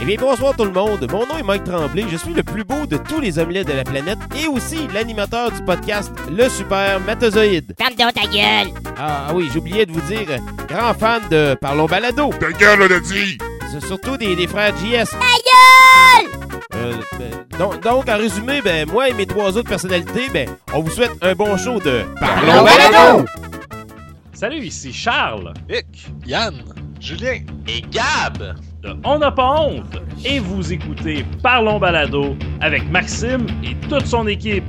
Eh bien, bonsoir tout le monde. Mon nom est Mike Tremblay. Je suis le plus beau de tous les omelettes de la planète et aussi l'animateur du podcast Le Super Matozoïde. Ferme donc ta gueule! Ah, oui, j'oubliais de vous dire, grand fan de Parlons Balado. Ta gueule, on a dit! C'est surtout des, des frères JS. Ta gueule! Euh, ben, donc, donc, en résumé, ben, moi et mes trois autres personnalités, ben, on vous souhaite un bon show de Parlons Balado. Salut, ici Charles Vic, Yann, Julien. et Gab. On n'a pas honte et vous écoutez Parlons Balado avec Maxime et toute son équipe.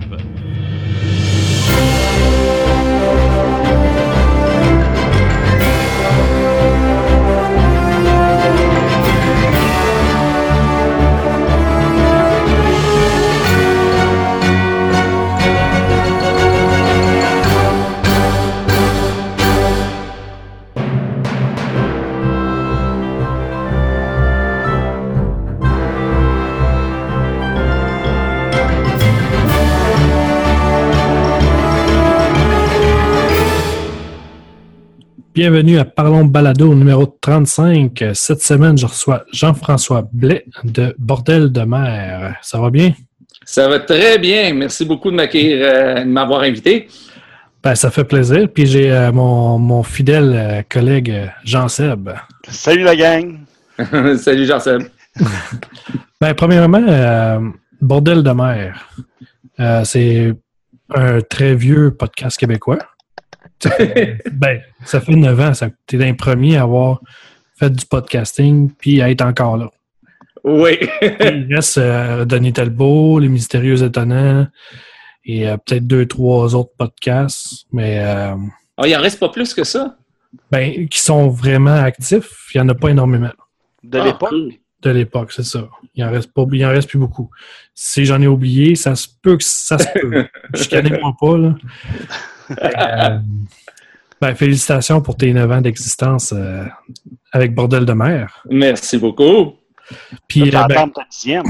Bienvenue à Parlons Balado numéro 35. Cette semaine, je reçois Jean-François Blais de Bordel de mer. Ça va bien? Ça va très bien. Merci beaucoup de m'accueillir, euh, de m'avoir invité. Ben, ça fait plaisir. Puis j'ai euh, mon, mon fidèle euh, collègue euh, Jean-Seb. Salut la gang. Salut Jean-Seb. Ben, premièrement, euh, Bordel de mer. Euh, c'est un très vieux podcast québécois. ben, ça fait 9 ans. Ça, t'es l'un des premiers à avoir fait du podcasting puis à être encore là. Oui. Il reste euh, Denis Talbot, Les Mystérieux Étonnants et euh, peut-être deux, trois autres podcasts, mais euh, Oh, il en reste pas plus que ça? ben, qui sont vraiment actifs. Il n'y en a pas énormément De Ah, l'époque? cool. de l'époque, c'est ça. Il en reste pas, il en reste plus beaucoup. Si j'en ai oublié, ça se peut que ça se peut. Je connais pas, là. Euh, ben, félicitations pour tes 9 ans d'existence euh, avec Bordel de mer. Merci beaucoup. Puis, tu euh, vas ben, entendre ta dixième.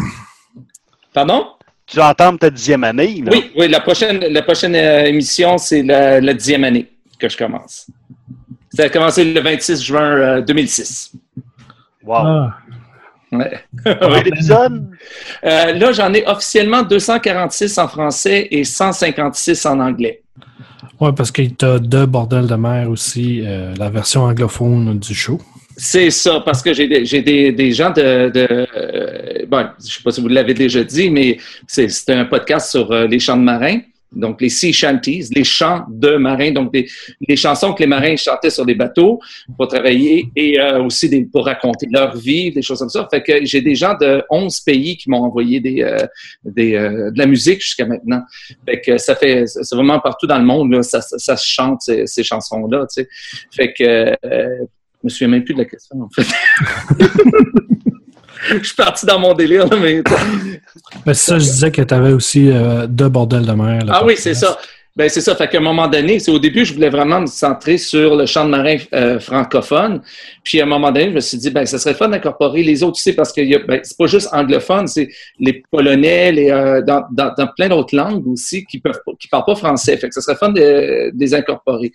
Pardon? Tu vas entendre ta dixième année. Là. Oui, oui, la prochaine, la prochaine euh, émission, c'est la, la dixième année que je commence. Ça a commencé le 26 juin euh, 2006. Wow. ah, Ouais. Combien d'épisodes? Euh, là, j'en ai officiellement 246 en français et 156 en anglais. Ouais, parce qu'il t'a de Bordel de mer aussi, euh, la version anglophone du show. C'est ça, parce que j'ai des, des, des gens de... de euh, bon, je sais pas si vous l'avez déjà dit, mais c'est un podcast sur euh, les chants de marins, donc les sea shanties, les chants de marins, donc des, les chansons que les marins chantaient sur les bateaux pour travailler et euh, aussi des, pour raconter leur vie, des choses comme ça. Fait que j'ai des gens de 11 pays qui m'ont envoyé des, euh, des, euh, de la musique jusqu'à maintenant. Fait que ça fait, c'est vraiment partout dans le monde, là, ça, se chante ces, ces chansons-là, tu sais. Fait que je me souviens même plus de la question, en fait. je suis parti dans mon délire, là, mais. C'est ça, je disais que tu avais aussi euh, de Bordel de mer. Ah oui, c'est ça. Ben, c'est ça. Fait qu'à un moment donné, c'est au début, je voulais vraiment me centrer sur le chant de marin euh, francophone. Puis à un moment donné, je me suis dit, ben, ça serait fun d'incorporer les autres, tu sais, parce que ben, c'est pas juste anglophone, c'est les polonais, les, euh, dans, dans, plein d'autres langues aussi qui peuvent qui parlent pas français. Fait que ça serait fun de, de les incorporer.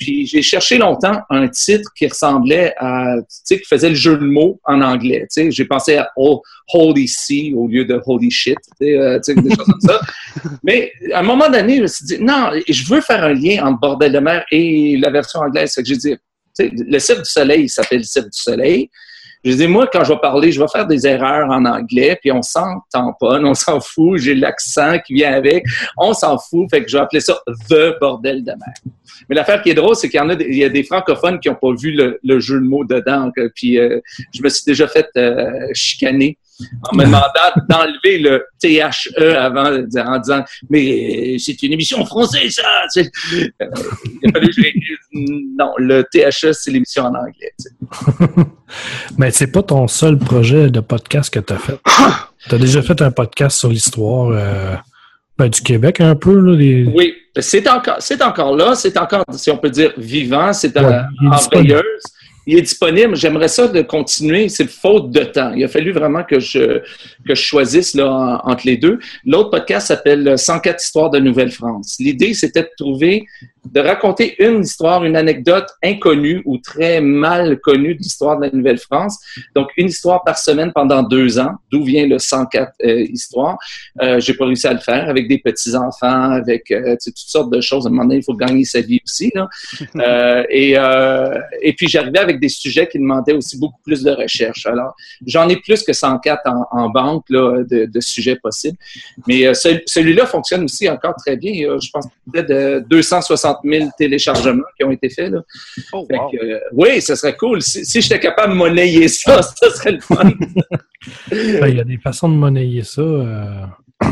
Puis j'ai cherché longtemps un titre qui ressemblait à, tu sais, qui faisait le jeu de mots en anglais. Tu sais, j'ai pensé à Oh, Holy Sea au lieu de Holy Shit, euh, des choses comme ça. Mais à un moment donné, je me suis dit, non, je veux faire un lien entre Bordel de mer et la version anglaise. Fait que j'ai dit, le Cirque du Soleil s'appelle le Cirque du Soleil. Je dis, moi, quand je vais parler, je vais faire des erreurs en anglais, puis on s'en tamponne, on s'en fout, j'ai l'accent qui vient avec, on s'en fout, fait que je vais appeler ça The Bordel de mer. Mais l'affaire qui est drôle, c'est qu'il y en a des, il y a des francophones qui n'ont pas vu le, le jeu de mots dedans, puis euh, je me suis déjà fait euh, chicaner en me demandant d'enlever le THE avant, en disant mais c'est une émission française ça. Euh, il a fallu que je réécrive, non, le THE c'est l'émission en anglais. Mais c'est pas ton seul projet de podcast que tu as fait. Tu as déjà fait un podcast sur l'histoire euh, ben, du Québec un peu. Là, les... Oui, c'est encore, c'est encore là, c'est encore, si on peut dire, vivant, c'est Ouais, euh, en veilleuse. Il est disponible. J'aimerais ça de continuer. C'est faute de temps. Il a fallu vraiment que je, que je choisisse là, en- entre les deux. L'autre podcast s'appelle 104 histoires de Nouvelle-France. L'idée, c'était de trouver de raconter une histoire, une anecdote inconnue ou très mal connue de l'histoire de la Nouvelle-France. Donc, une histoire par semaine pendant deux ans, d'où vient le 104 euh, histoires. Euh, J'ai pas réussi à le faire avec des petits-enfants, avec euh, toutes sortes de choses. À un moment donné, il faut gagner sa vie aussi. Là. Euh, et, et puis, j'arrivais avec des sujets qui demandaient aussi beaucoup plus de recherche. Alors, j'en ai plus que 104 en, en banque là, de, de sujets possibles. Mais ce- celui-là fonctionne aussi encore très bien. Je pense peut-être de 260 000 téléchargements qui ont été faits. Là. Oh, Fait wow. que, euh, oui, ce serait cool. Si, si j'étais capable de monnayer ça, ça serait le fun. Ben, Il y a des façons de monnayer ça. euh,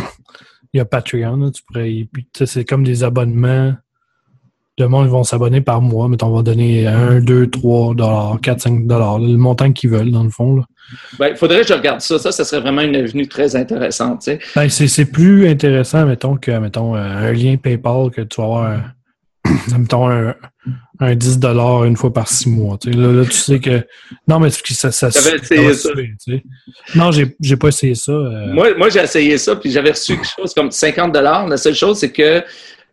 Il y a Patreon, là, tu pourrais. C'est comme des abonnements. Le monde ils vont s'abonner par mois, mais on va donner 1, 2, 3 dollars, 4, 5 dollars, le montant qu'ils veulent, dans le fond. là. Ben, il faudrait que je regarde ça. Ça, ça serait vraiment une avenue très intéressante. tu sais. Ben, c'est c'est plus intéressant, mettons, que mettons, euh, un lien PayPal que tu vas avoir, un- mettons, un, un 10 une fois par six mois. tu sais. Là, là, tu sais que. Non, mais ça, ça, ça essayé ça. suer, tu sais. Non, j'ai j'ai pas essayé ça. euh, Moi, moi j'ai essayé ça, puis j'avais reçu quelque chose comme 50 La seule chose, c'est que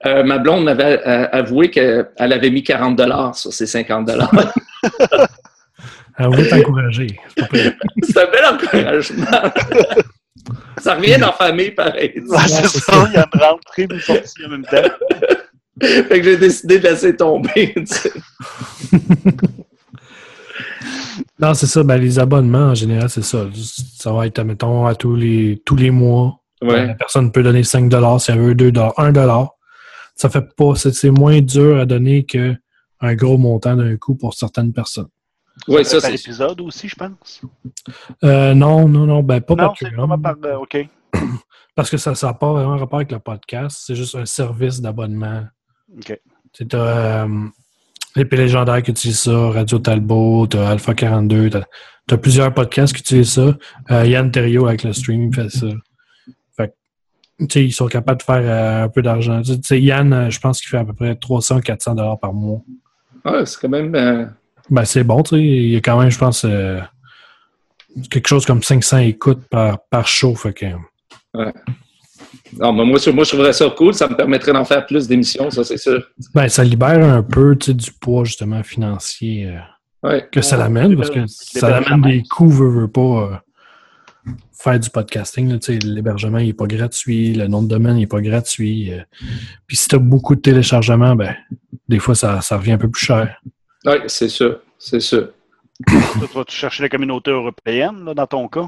euh, ma blonde m'avait euh, avoué qu'elle avait mis 40 sur ces 50 on veut t'encourager. C'est un bel encouragement. ça revient dans la famille, pareil. Ouais, c'est ça, il y a une rentrée et une sortie en même temps. Fait que j'ai décidé de laisser tomber. tu sais. Non, c'est ça. Ben, les abonnements, en général, c'est ça. Ça va être, mettons, à tous les, tous les mois. Ouais. La personne peut donner 5 si elle veut 2 1 Ça fait pas, c'est moins dur à donner que un gros montant d'un coup pour certaines personnes. Ouais, ça, c'est épisode aussi, je pense. Euh, non, non, non, ben pas Non, par. euh, OK. Parce que ça n'a pas vraiment rapport avec le podcast. C'est juste un service d'abonnement. OK. Tu as euh, l'épée légendaire qui utilise ça, Radio Talbot, tu as Alpha 42, tu as, plusieurs podcasts qui utilisent ça. Euh, Yann Terrio avec le stream fait ça. Fait que, tu sais, ils sont capables de faire euh, un peu d'argent. Tu sais, Yann, euh, je pense qu'il fait à peu près 300-400 dollars par mois. ouais, c'est quand même. euh, Ben, c'est bon, tu sais. Il y a quand même, je pense, euh, quelque chose comme 500 écoutes par, par show. Fait que, Non, mais moi, je- moi, je trouverais ça cool. Ça me permettrait d'en faire plus d'émissions, ça, c'est sûr. ben, ça libère un peu, tu sais, du poids, justement, financier. euh, Ouais. que ça l'amène, parce que ça l'amène des coûts, veut, veut pas euh, faire du podcasting. là, tu sais, L'hébergement n'est pas gratuit, le nom de domaine n'est pas gratuit. euh. Puis si tu as beaucoup de téléchargements, ben, des fois, ça, ça revient un peu plus cher. Oui, c'est sûr. C'est sûr. Tu vas-tu chercher la communauté européenne, là, dans ton cas?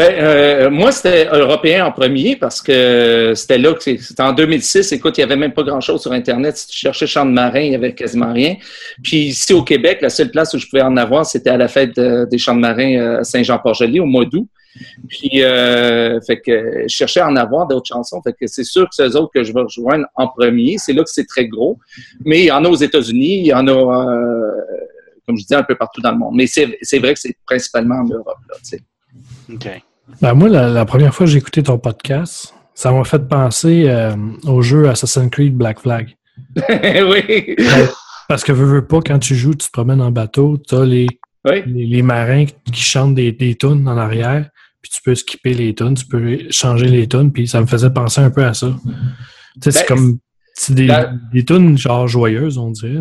Ben, euh, moi, c'était européen en premier parce que c'était là que c'était en 2006. Écoute, il n'y avait même pas grand-chose sur Internet. Si tu cherchais champ de marin, il n'y avait quasiment rien. Puis ici au Québec, la seule place où je pouvais en avoir, c'était à la fête de- des champs de marin euh, à Saint-Jean-Port-Joli au mois d'août. Puis, euh, fait que je cherchais à en avoir d'autres chansons. Fait que c'est sûr que c'est eux autres que je vais rejoindre en premier. C'est là que c'est très gros. Mais il y en a aux États-Unis, il y en a, euh, comme je dis, un peu partout dans le monde. Mais c'est vrai que c'est principalement en Europe. Là, tu. OK. Ben, moi, la, la première fois que j'ai écouté ton podcast, ça m'a fait penser euh, au jeu Assassin's Creed Black Flag. oui. Parce que veux, veux pas, quand tu joues, tu te promènes en bateau, tu as les, Oui. les, les marins qui chantent des, des tunes en arrière, puis tu peux skipper les tunes, tu peux changer les tunes, puis ça me faisait penser un peu à ça. Tu sais, c'est Ben, comme c'est des, des tunes genre joyeuses, on dirait.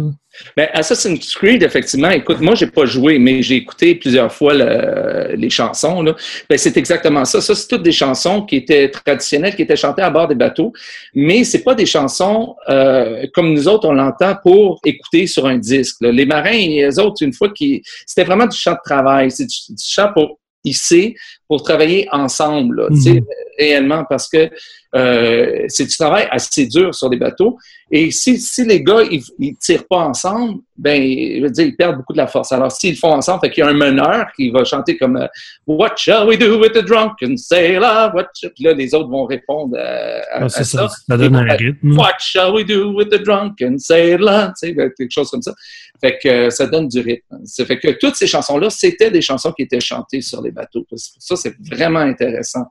Ben, Assassin's Creed, effectivement, écoute, moi, j'ai pas joué, mais j'ai écouté plusieurs fois le- les chansons. Là. Ben, c'est exactement ça. Ça, c'est toutes des chansons qui étaient traditionnelles, qui étaient chantées à bord des bateaux, mais c'est pas des chansons euh, comme nous autres, on l'entend pour écouter sur un disque. là. Les marins, les autres, une fois qui, c'était vraiment du chant de travail, c'est du, du chant pour hisser, pour travailler ensemble, là, Mhm. réellement, parce que euh, c'est du travail assez dur sur des bateaux. Et si, si les gars, ils, ils tirent pas ensemble, ben, je veux dire, ils perdent beaucoup de la force. Alors, s'ils le font ensemble, fait qu'il y a un meneur qui va chanter comme euh, What shall we do with the drunken sailor? What Puis là, les autres vont répondre euh, à, c'est ça. ça. Ça donne un rythme. What shall we do with the drunken sailor? Tu sais, ben, quelque chose comme ça. Fait que euh, ça donne du rythme. Ça fait que toutes ces chansons-là, c'était des chansons qui étaient chantées sur les bateaux. Ça, c'est vraiment intéressant.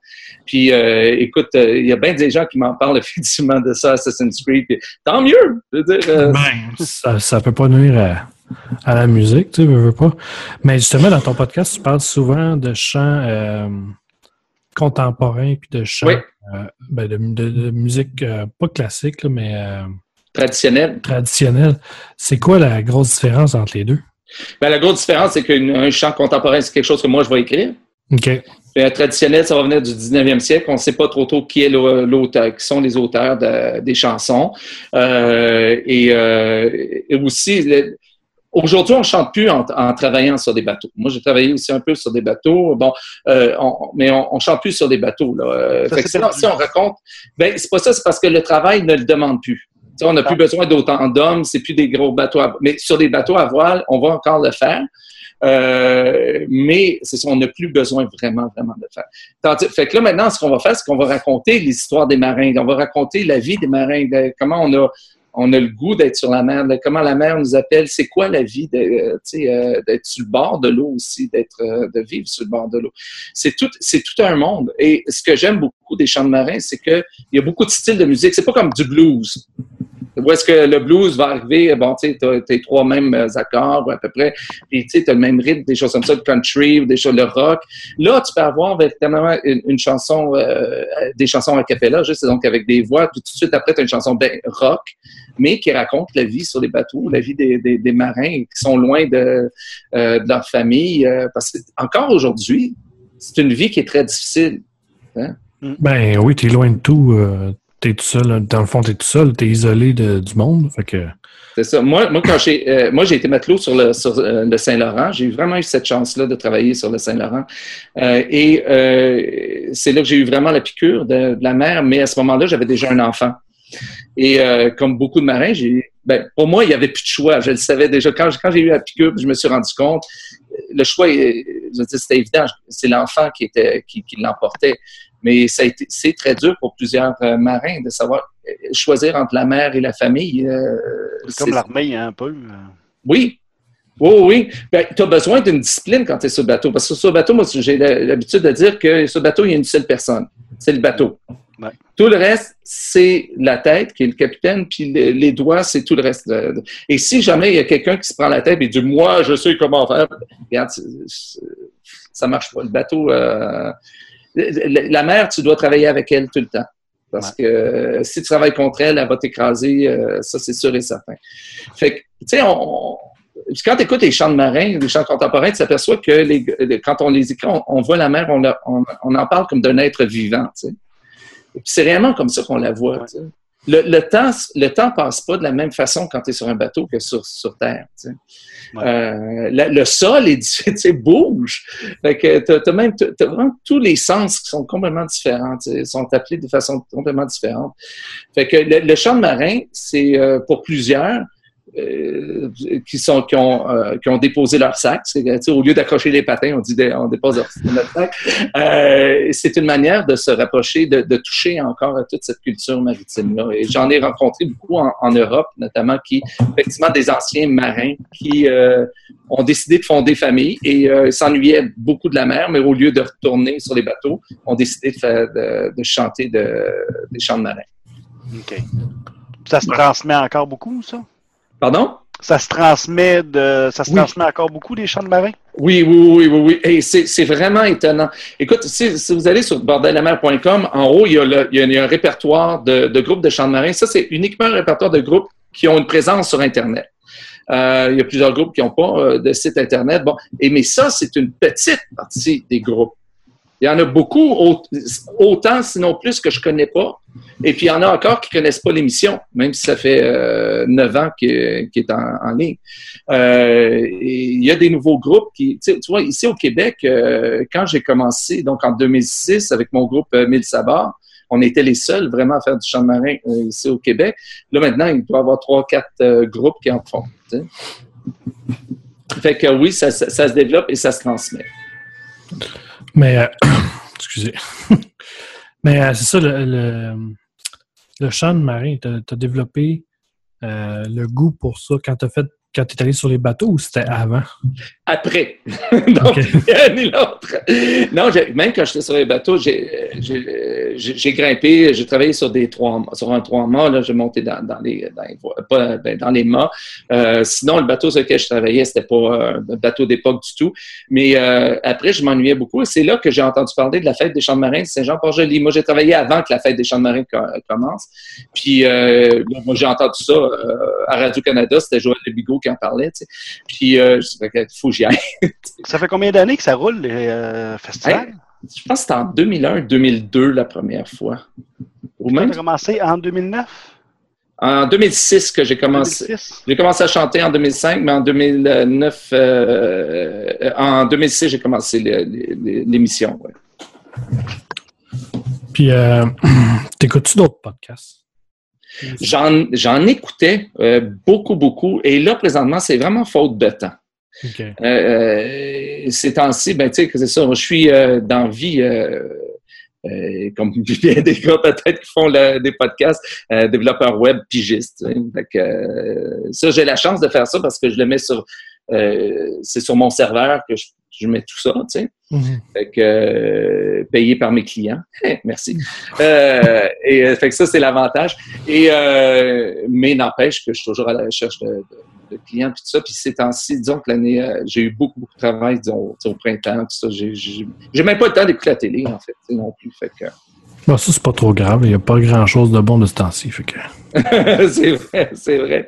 Puis, euh, écoute, euh, il y a bien des gens qui m'en parlent effectivement de ça, Assassin's Creed. Puis, tant mieux! Je veux dire, euh, Ben, ça, ça peut pas nuire à, à la musique, tu sais, veux, veux pas. Mais justement, dans ton podcast, tu parles souvent de chants euh, contemporains puis de chants Oui. euh, ben, de, de- de musique euh, pas classique, là, mais traditionnel. traditionnel. C'est quoi la grosse différence entre les deux? Ben, la grosse différence, c'est qu'un chant contemporain, c'est quelque chose que moi, je vais écrire. OK. Un traditionnel, ça va venir du 19e siècle. On ne sait pas trop tôt qui est l'au- l'auteur, qui sont les auteurs de- des chansons. Euh, et, euh, et aussi, le- aujourd'hui, on ne chante plus en, en travaillant sur des bateaux. Moi, j'ai travaillé aussi un peu sur des bateaux. Bon, euh, on- mais on ne chante plus sur des bateaux. Là. Euh, Ça, fait que si on raconte, ben c'est pas ça, c'est parce que le travail ne le demande plus. On n'a plus besoin d'autant d'hommes, c'est plus des gros bateaux. à- mais sur des bateaux à voile, on va encore le faire. Euh, mais c'est ça, on n'a plus besoin vraiment, vraiment de faire. Tandis- fait que là, maintenant, ce qu'on va faire, c'est qu'on va raconter l'histoire des marins. On va raconter la vie des marins, comment on a, on a le goût d'être sur la mer, comment la mer nous appelle. C'est quoi la vie euh, euh, d'être sur le bord de l'eau aussi, d'être, de vivre sur le bord de l'eau. C'est tout, c'est tout un monde. Et ce que j'aime beaucoup des chants de marins, c'est qu'il y a beaucoup de styles de musique. C'est pas comme du blues. Où est-ce que le blues va arriver? Bon, tu sais, t'as tes trois mêmes euh, accords à peu près. Puis, tu sais, t'as le même rythme, des choses comme ça, le country, ou des choses, le rock. Là, tu peux avoir véritablement une, chanson, euh, des chansons a cappella, juste donc avec des voix. Tout de suite après, t'as une chanson ben, rock, mais qui raconte la vie sur les bateaux, la vie des, marins qui sont loin de, euh, leur famille. euh, parce que encore aujourd'hui, c'est une vie qui est très difficile. Ben oui, t'es loin de tout. euh, t'es tout seul. Dans le fond, t'es tout seul. T'es isolé du monde. Fait que. C'est ça. Moi, moi, quand j'ai, euh, moi, j'ai été matelot sur le, sur, euh, le Saint-Laurent. J'ai vraiment eu cette chance-là de travailler sur le Saint-Laurent. Euh, et c'est là que j'ai eu vraiment la piqûre de, la mer. Mais à ce moment-là, j'avais déjà un enfant. Et comme beaucoup de marins, ben, pour moi, il n'y avait plus de choix. Je le savais déjà. Quand, quand j'ai eu la piqûre, je me suis rendu compte. Le choix, c'était évident. C'est l'enfant qui était qui l'emportait. Mais ça a été, c'est très dur pour plusieurs euh, marins de savoir euh, choisir entre la mère et la famille. euh, C'est comme l'armée, hein, un peu. oui. Oui, oui. Ben, tu as besoin d'une discipline quand tu es sur le bateau. Parce que sur le bateau, moi, j'ai l'habitude de dire que sur le bateau, il y a une seule personne. C'est le bateau. Ouais. Tout le reste, c'est la tête qui est le capitaine, puis le- les doigts, c'est tout le reste. Et si jamais il y a quelqu'un qui se prend la tête et dit Moi, je sais comment faire, regarde, ça marche pas. Le bateau, euh, la mer, tu dois travailler avec elle tout le temps. Parce que euh, si tu travailles contre elle, elle va t'écraser, euh, ça c'est sûr et certain. Fait que, tu sais, on, quand tu écoutes les chants de marins, les chants contemporains, tu t'aperçois que les, les- quand on les écrit, on, on voit la mer, on, la- on, on en parle comme d'un être vivant. Tu sais. Et puis c'est réellement comme ça qu'on la voit. tu sais. Le, le temps le temps passe pas de la même façon quand tu es sur un bateau que sur, sur Terre. tu sais. Ouais. Euh, la- le sol est, tu sais, bouge. Même t'as vraiment tous les sens qui sont complètement différents, tu sais, sont appelés de façon complètement différente. Fait que le, de marin, c'est euh, pour plusieurs ont euh, qui ont déposé leur sac. Au lieu d'accrocher les patins, on dit on dépose notre sac. Euh, c'est une manière de se rapprocher, de, toucher encore à toute cette culture maritime là. Et j'en ai rencontré beaucoup en, Europe, notamment qui effectivement des anciens marins qui euh, ont décidé de fonder famille et euh, s'ennuyaient beaucoup de la mer, mais au lieu de retourner sur les bateaux, ont décidé de, faire, de, chanter de, des chants de marins. OK. Ça se transmet encore beaucoup, ça? Pardon? Ça se transmet de. Ça se Oui. transmet encore beaucoup, les chants de marins? Oui, oui, oui, oui, oui. Et c'est, vraiment étonnant. Écoute, si, si vous allez sur bordellemer.com, en haut, il y a, le- il y a- un répertoire de, de groupes de chants de marins. Ça, c'est uniquement un répertoire de groupes qui ont une présence sur Internet. Euh, il y a plusieurs groupes qui n'ont pas euh, de site Internet. Bon, et mais ça, c'est une petite partie des groupes. Il y en a beaucoup, au- autant, sinon plus, que je connais pas. Et puis, il y en a encore qui connaissent pas l'émission, même si ça fait euh, neuf ans qu'il est en, ligne. Euh, il y a des nouveaux groupes qui, tu vois, ici au Québec, euh, quand j'ai commencé, donc en 2006, avec mon groupe Mille Sabards, on était les seuls vraiment à faire du chant marin ici au Québec. Là, maintenant, il doit y avoir trois, quatre groupes qui en font. Fait que oui, ça se développe et ça se transmet. Mais, euh, excusez. Mais euh, c'est ça, le, le, le marin, tu as, développé euh, le goût pour ça quand tu fait quand tu es allé sur les bateaux ou c'était avant? Après. Donc, Ok. ni l'un ni l'autre. Non, même quand j'étais sur les bateaux, j'ai- grimpé, j'ai travaillé sur des trois sur un trois mâts, j'ai monté dans, dans les dans les, pas, ben, dans les mâts. Euh, sinon, le bateau sur lequel je travaillais, c'était pas euh, un bateau d'époque du tout. Mais euh, après, je m'ennuyais beaucoup. C'est là que j'ai entendu parler de la fête des champs de marins de Saint-Jean-Port-Joli. Moi, j'ai travaillé avant que la fête des champs de marins co- commence. Puis là, moi, j'ai entendu ça à Radio-Canada. C'était Joël Lebigot qui en parlait. tu sais. Puis euh, dit, faut que j'y aille. Ça fait combien d'années que ça roule, les euh, festivals? Je pense que c'était en 2001, 2002 la première fois. Ou Ça même a commencé en 2009? en 2006 que j'ai commencé. 2006? J'ai commencé à chanter en 2005, mais en 2009, euh, en 2006, j'ai commencé l'émission. ouais. Puis, euh, t'écoutes-tu d'autres podcasts? J'en, j'en écoutais euh, beaucoup, beaucoup. Et là, présentement, c'est vraiment faute de temps. Euh, euh, ces temps-ci, ben, tu sais, que c'est ça. Je suis euh, dans la vie, euh, comme bien des gars peut-être qui font le- des podcasts, euh, développeurs web, pigistes. euh, ça, j'ai la chance de faire ça parce que je le mets sur, c'est sur mon serveur que je, je mets tout ça, tu sais. Mhm. Fait que, euh, payé par mes clients. Eh, merci. Euh, et euh, fait que ça, c'est l'avantage. Et euh, mais n'empêche que je suis toujours à la recherche de, de- de clients puis tout ça. Puis ces temps-ci, disons que l'année, j'ai eu beaucoup, beaucoup de travail, disons, au printemps, tout ça. J'ai, même pas le temps d'écouter la télé, en fait, non plus. Fait que, Bon, ça, c'est pas trop grave. Il n'y a pas grand-chose de bon de ce temps-ci. C'est vrai, c'est vrai.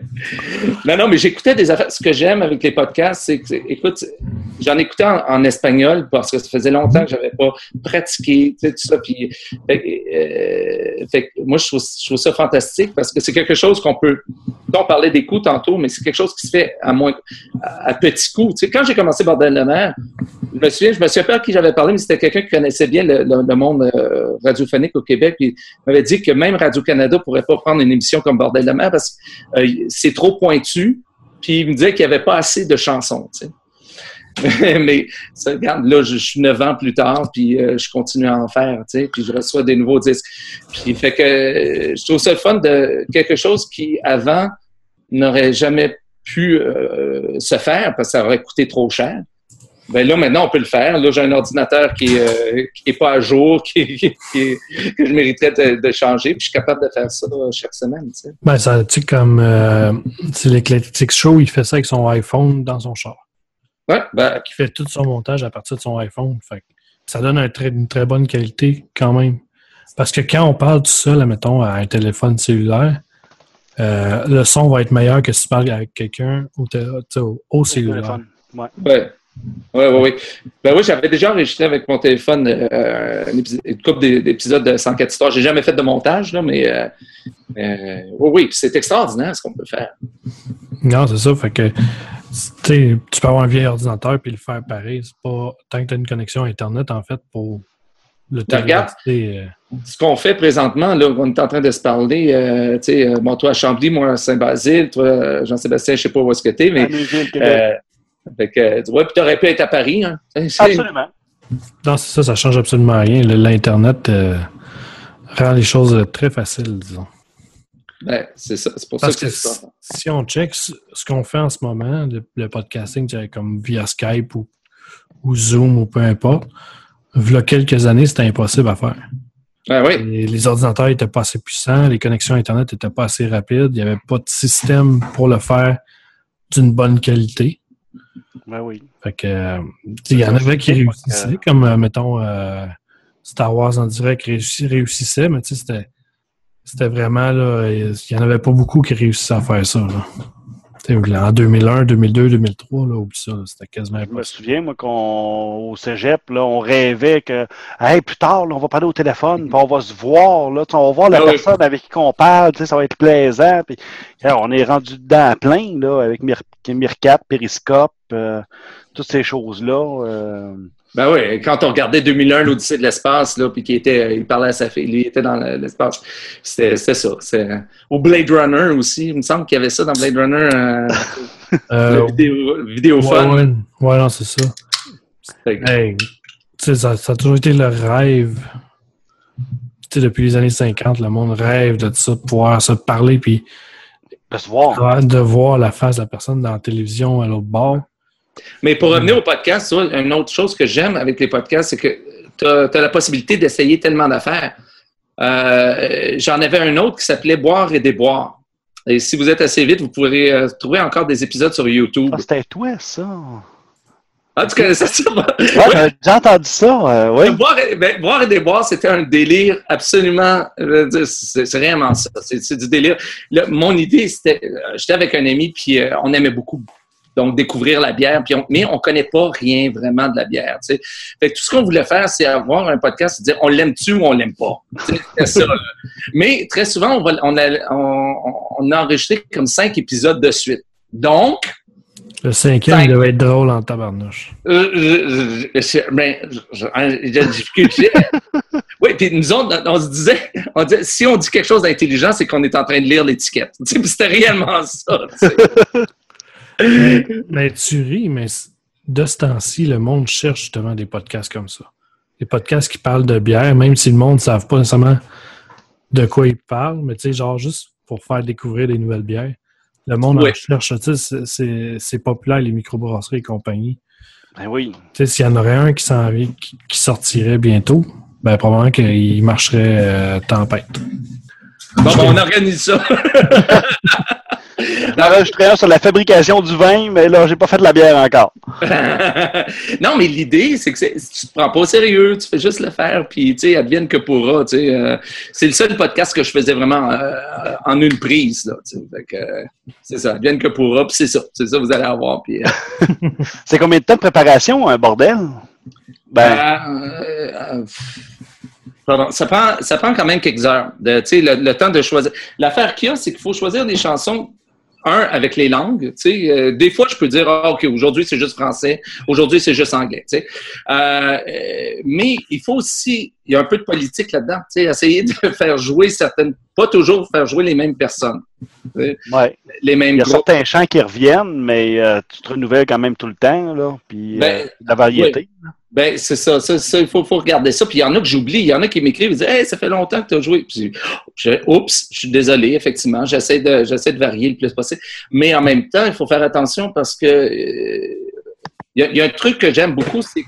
Non, non, mais j'écoutais des affaires. Ce que j'aime avec les podcasts, c'est que, écoute, j'en écoutais en, espagnol parce que ça faisait longtemps que j'avais pas pratiqué, tu sais, tout ça. Puis, euh, moi, je trouve, ça fantastique parce que c'est quelque chose qu'on peut. On parlait des coups tantôt, mais c'est quelque chose qui se fait à moins, à, petits coups. Tu sais, quand j'ai commencé Bordel de mer, je me souviens, je me souviens pas à qui j'avais parlé, mais c'était quelqu'un qui connaissait bien le monde euh, radiophonique au Québec. Puis il m'avait dit que même Radio-Canada pourrait pas prendre une émission comme Bordel de mer parce que euh, c'est trop pointu. Puis il me disait qu'il n'y avait pas assez de chansons. Mais ça, regarde, là, je, suis neuf ans plus tard, puis euh, je continue à en faire, tu sais, puis je reçois des nouveaux disques. Puis fait que euh, je trouve ça le fun de quelque chose qui, avant, n'aurait jamais pu se faire parce que ça aurait coûté trop cher. Ben là, maintenant, on peut le faire. Là, j'ai un ordinateur qui n'est qui est pas à jour, qui, qui- qui- que je mériterais de, de changer, puis je suis capable de faire ça euh, chaque semaine, tu sais. Ben, ça, tu sais, comme euh, Show, il fait ça avec son iPhone dans son char. Ouais, ben, Il fait tout son montage à partir de son iPhone. Fait ça donne un très- une très bonne qualité quand même. Parce que quand on parle tout seul, mettons, à un téléphone cellulaire, euh, le son va être meilleur que si tu parles avec quelqu'un au, au- au cellulaire. téléphone. Ouais. Ouais. Ouais, ouais, ouais. Ben oui, j'avais déjà enregistré avec mon téléphone euh, un épisode- une couple d'é- d'épisodes de 104 histoires. J'ai jamais fait de montage, là, mais euh, euh, oui, oui, puis c'est extraordinaire ce qu'on peut faire. Non, c'est ça. Fait que tu peux avoir un vieil ordinateur puis le faire pareil. C'est pas tant que tu as une connexion Internet, en fait, pour le Ben, regarde. euh, Ce qu'on fait présentement, là, on est en train de se parler, euh, tu sais, euh, bon, toi à Chambly, moi à Saint-Basile, toi, Jean-Sébastien, je sais pas où est-ce que t'es, mais. Fait que, tu vois, puis t'aurais pu être à Paris, hein. Absolument. Non, c'est ça, ça change absolument rien. L'Internet euh, rend les choses euh, très faciles, disons. Ben, c'est ça, c'est pour Parce ça que que c'est ça. si on check ce qu'on fait en ce moment, le, le podcasting, comme via Skype ou, ou Zoom ou peu importe, il y a quelques années, c'était impossible à faire. Oui. Les, les ordinateurs n'étaient pas assez puissants, les connexions Internet n'étaient pas assez rapides, il n'y avait pas de système pour le faire d'une bonne qualité. Ben oui. Fait que, euh, il y en avait qui réussissaient, comme, euh, mettons, euh, Star Wars en direct réussi- réussissait, mais tu sais, c'était, c'était vraiment, là, il n'y en avait pas beaucoup qui réussissaient à faire ça, là. En 2001, 2002, 2003, là, oublie ça, c'était quasiment Je me impossible. souviens, moi, qu'au cégep, là, on rêvait que, hey, plus tard, là, on va parler au téléphone, puis on va se voir, là, on va voir la Ah oui. personne avec qui on parle, tu sais, ça va être plaisant. Puis, on est rendu dedans à plein, là, avec Mir Mircat, Periscope, euh, toutes ces choses-là. euh, Ben oui, quand on regardait 2001, l'Odyssée de l'espace, là, puis qu'il était, il parlait à sa fille, lui, il était dans le- l'espace. C'était c'était ça. c'est- Au Blade Runner aussi, il me semble qu'il y avait ça dans Blade Runner, euh, Euh, le vidéo, ouais, vidéophone. ouais, ouais, non, c'est ça. Hey, tu sais, ça, ça a toujours été le rêve. Tu sais, depuis les années 50, le monde rêve de ça, de pouvoir se parler, puis de se voir. de voir la face de la personne dans la télévision à l'autre bord. Mais pour revenir au podcast, une autre chose que j'aime avec les podcasts, c'est que tu as, la possibilité d'essayer tellement d'affaires. Euh, J'en avais un autre qui s'appelait Boire et déboire. Et si vous êtes assez vite, vous pourrez euh, trouver encore des épisodes sur YouTube. Ah, c'était toi, ça. Ah, tu connaissais ça? Ouais, j'avais déjà entendu ça, euh, oui. Boire et, ben, boire et déboire, c'était un délire absolument. C'est vraiment ça. C'est du délire. Là, mon idée, c'était. euh, J'étais avec un ami, puis euh, on aimait beaucoup. Donc, découvrir la bière, puis on, mais on connaît pas rien vraiment de la bière. Tu sais. Fait que tout ce qu'on voulait faire, c'est avoir un podcast et dire on l'aime-tu ou on l'aime pas? Ça. Mais très souvent, on, va, on, a, on, on a enregistré comme cinq épisodes de suite. Donc, Le cinquième, Cinq. il devait être drôle en tabarnouche. Euh, je- je- ben, hein, difficulté. oui, puis nous autres, on se disait, on disait, si on dit quelque chose d'intelligent, c'est qu'on est en train de lire l'étiquette. C'était réellement ça. Mais, mais tu ris, mais de ce temps-ci, le monde cherche justement des podcasts comme ça. Des podcasts qui parlent de bière, même si le monde ne savent pas nécessairement de quoi ils parlent, mais tu sais, genre juste pour faire découvrir des nouvelles bières. Le monde Oui. en cherche, tu sais, c'est- populaire, les microbrasseries et compagnie. Ben oui. Tu sais, s'il y en aurait un qui sortirait bientôt, ben probablement qu'il marcherait euh, tempête. Bon, ben, on organise ça. Un sur la fabrication du vin, mais là, j'ai pas fait de la bière encore. non, mais l'idée, c'est que tu te prends pas au sérieux, tu fais juste le faire, puis tu sais, advienne que pourra. Tu sais, euh, c'est le seul podcast que je faisais vraiment euh, en une prise. Là, tu sais. Euh, c'est ça, advienne que pourra, puis c'est ça, c'est ça, vous allez avoir. Puis, C'est combien de temps de préparation, un bordel? Ben, euh, pardon, ça prend, ça prend quand même quelques heures. De, le, le temps de choisir. L'affaire qu'il y a, c'est qu'il faut choisir des chansons. Un, avec les langues. Tu sais, euh, des fois, je peux dire, ah, OK, aujourd'hui, c'est juste français. Aujourd'hui, c'est juste anglais. Tu sais. Euh, euh, mais il faut aussi, il y a un peu de politique là-dedans. Tu sais, essayer de faire jouer certaines, pas toujours faire jouer les mêmes personnes. Ouais. Les mêmes Il y a groupes. certains chants qui reviennent, mais euh, tu te renouvelles quand même tout le temps, là. Puis, euh, Ben, de la variété. Ben, c'est ça, ça, ça, il faut, regarder ça. Puis il y en a que j'oublie, il y en a qui m'écrivent, ils disent Hey, ça fait longtemps que tu as joué. Puis je, oups, je suis désolé, effectivement, j'essaie de, j'essaie de varier le plus possible. Mais en même temps, il faut faire attention parce que euh, il y, y a un truc que j'aime beaucoup, c'est,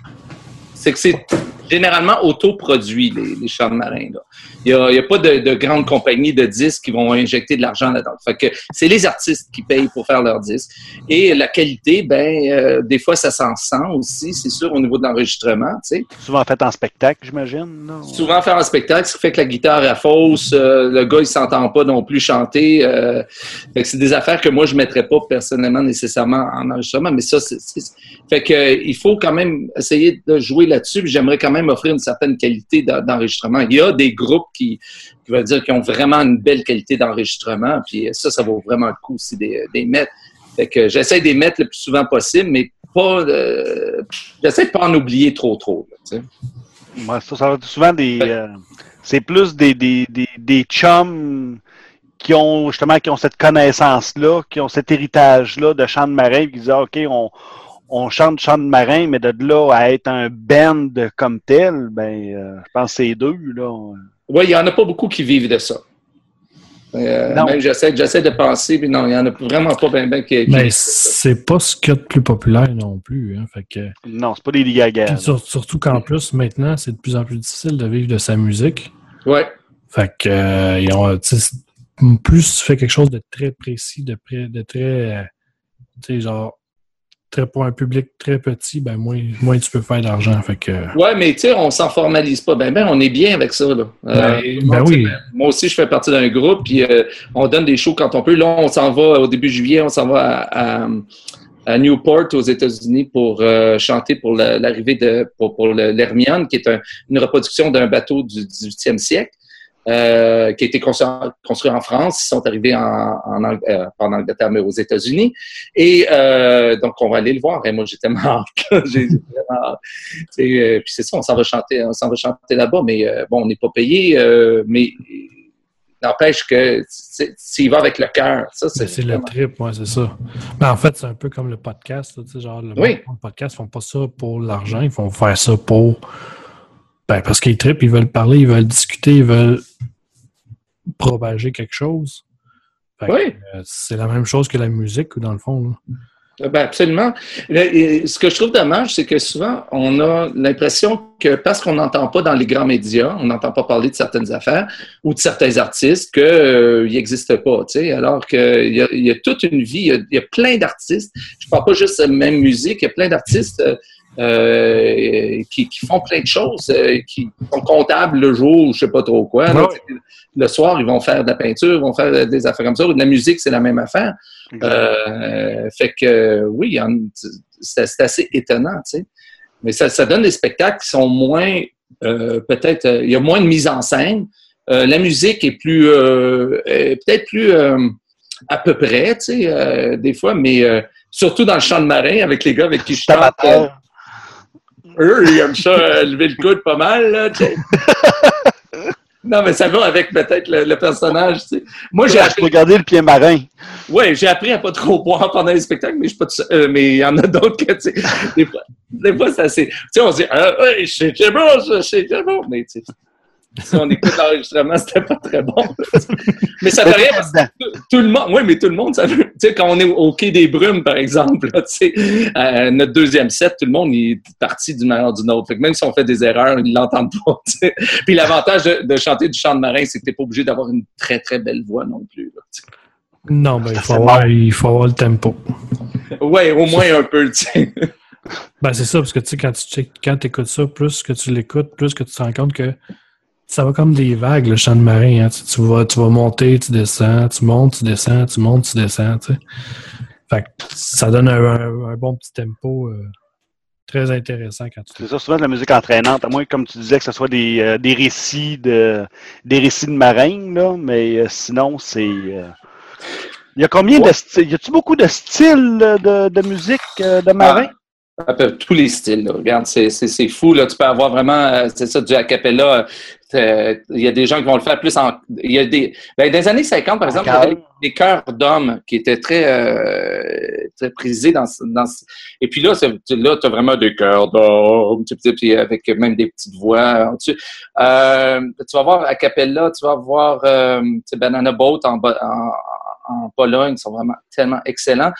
c'est que c'est généralement autoproduit, les, les chants de marins. là. Il n'y a, pas de, de grandes compagnies de disques qui vont injecter de l'argent là-dedans. Fait que c'est les artistes qui payent pour faire leurs disques. Et la qualité, ben, euh, des fois, ça s'en sent aussi, c'est sûr, au niveau de l'enregistrement. Souvent fait en spectacle, j'imagine. Souvent faire un spectacle, ce qui fait que la guitare est fausse, euh, le gars, il s'entend pas non plus chanter. euh, fait que c'est des affaires que moi, je mettrais pas personnellement nécessairement en enregistrement, mais ça, c'est... Fait que il faut quand même essayer de jouer là-dessus, j'aimerais quand même offrir une certaine qualité d'en- d'enregistrement. Il y a des groupes qui, qui veulent dire qu'ils ont vraiment une belle qualité d'enregistrement, puis ça, ça vaut vraiment le coup aussi des, des mettre. Fait que j'essaie les mettre le plus souvent possible, mais pas... euh, j'essaie de pas en oublier trop, trop. là. Ouais, ça, ça va être souvent des. Euh, c'est plus des, des, des, des chums qui ont justement qui ont cette connaissance-là, qui ont cet héritage-là de chant de marin, puis qui disent ah, OK, on, on chante chant de marin, mais de là à être un band comme tel, ben euh, je pense que c'est deux, là. Oui, il n'y en a pas beaucoup qui vivent de ça. Euh, Non. même j'essaie, j'essaie de penser, puis non, il n'y en a vraiment pas bien ben qui. qui- Mais c'est pas ce qu'il y a de plus populaire non plus. Hein, fait que, Non, c'est pas des Gaga. sur- surtout qu'en plus, maintenant, c'est de plus en plus difficile de vivre de sa musique. Ouais. Fait que, euh, ils ont, plus tu fais quelque chose de très précis, de, de très, tu sais, genre, très pour un public très petit, ben moins, moins tu peux faire d'argent. Fait que, Ouais, mais tu sais, on s'en formalise pas. Ben, ben, on est bien avec ça, là. Ben, Euh, ben moi, sais, oui. ben, moi aussi, je fais partie d'un groupe, puis euh, on donne des shows quand on peut. Là, on s'en va au début juillet, on s'en va à, à- à Newport, aux États-Unis, pour euh, chanter pour la- l'arrivée de pour, pour l'Hermione, qui est un- une reproduction d'un bateau du 18e siècle. Euh, qui a été construit, en France. Ils sont arrivés en, en, euh, en Angleterre, mais aux États-Unis. Et euh, donc, on va aller le voir. Et moi, j'ai tellement hâte. J'ai puis c'est ça, on s'en va chanter, on s'en va chanter là-bas, mais bon, on n'est pas payé, mais n'empêche que c'est- s'il va avec le cœur, ça, c'est c'est le trip, ouais, c'est ça. Mais en fait, c'est un peu comme le podcast. tu sais, genre, le, Oui. podcast, ils font pas ça pour l'argent, ils font faire ça pour. Ben, parce qu'ils trippent, ils veulent parler, ils veulent discuter, ils veulent propager quelque chose. Oui. euh, c'est la même chose que la musique, dans le fond. là. Ben absolument. Ce que je trouve dommage, c'est que souvent, on a l'impression que parce qu'on n'entend pas dans les grands médias, on n'entend pas parler de certaines affaires ou de certains artistes, qu'ils euh, n'existent pas. Alors qu'il y, a, y a toute une vie, il y a, plein d'artistes. Je ne parle pas juste de la même musique, il y a plein d'artistes euh, euh, qui, font plein de choses, euh, qui sont comptables le jour, je sais pas trop quoi. le soir, ils vont faire de la peinture, ils vont faire des affaires comme ça. de la musique, c'est la même affaire. Euh, fait que oui, c'est assez étonnant, tu sais. Mais ça, ça, donne des spectacles qui sont moins, peut-être, il y a moins de mise en scène. la musique est plus, peut-être plus à peu près, tu sais, des fois, mais surtout dans le champ de marin avec les gars avec qui je chante. Eux, ils aiment ça, euh, lever le coude pas mal, là, Non, mais ça va avec peut-être le, personnage, tu sais. Moi, j'ai appris... regarder le pied marin. Oui, j'ai appris à pas trop boire pendant les spectacles, mais je pas euh, mais il y en a d'autres que, tu sais, des fois, des fois c'est... Tu sais, on se dit, ah, ouais, c'est bon, c'est bon, mais tu sais, si on écoute l'enregistrement, c'était pas très bon. mais ça fait rien parce que tout, le monde, oui, mais tout le monde, ça veut, tu sais, quand on est au Quai des Brumes, par exemple, tu sais, euh, notre deuxième set, tout le monde est parti d'une manière ou d'une autre. Fait que même si on fait des erreurs, ils l'entendent pas, sais. Puis l'avantage de, chanter du chant de marin, c'est que t'es pas obligé d'avoir une très, très belle voix non plus, Non, mais il faut, avoir, il faut avoir le tempo. Oui, au moins un peu, tu sais. Ben, c'est ça, parce que tu sais, quand tu quand écoutes ça, plus que tu l'écoutes, plus que tu te rends compte que ça va comme des vagues, le champ de marin. Hein. Tu, vas, tu vas monter, tu descends, tu montes, tu descends, tu montes, tu descends. Tu sais. Fait que ça donne un, bon petit tempo euh, très intéressant quand tu C'est ça, souvent de la musique entraînante, à moins, comme tu disais, que ce soit des, euh, des récits de des récits de marins, là, mais euh, sinon, c'est. il y a combien de styles? Y a-tu beaucoup de styles de, de musique de marin? Tous les styles. Regarde, c'est fou. Là. Tu peux avoir vraiment, c'est ça, du acapella. Euh, il y a des gens qui vont le faire plus en. Il y a des. Ben, dans les années 50, par exemple, il y avait des chœurs d'hommes qui étaient très, euh, très prisés dans, dans. Et puis là, là tu as vraiment des chœurs d'hommes, puis avec même des petites voix. Euh, tu vas voir à Capella, tu vas voir euh, Banana Boat en, en, en Pologne, ils sont vraiment tellement excellents.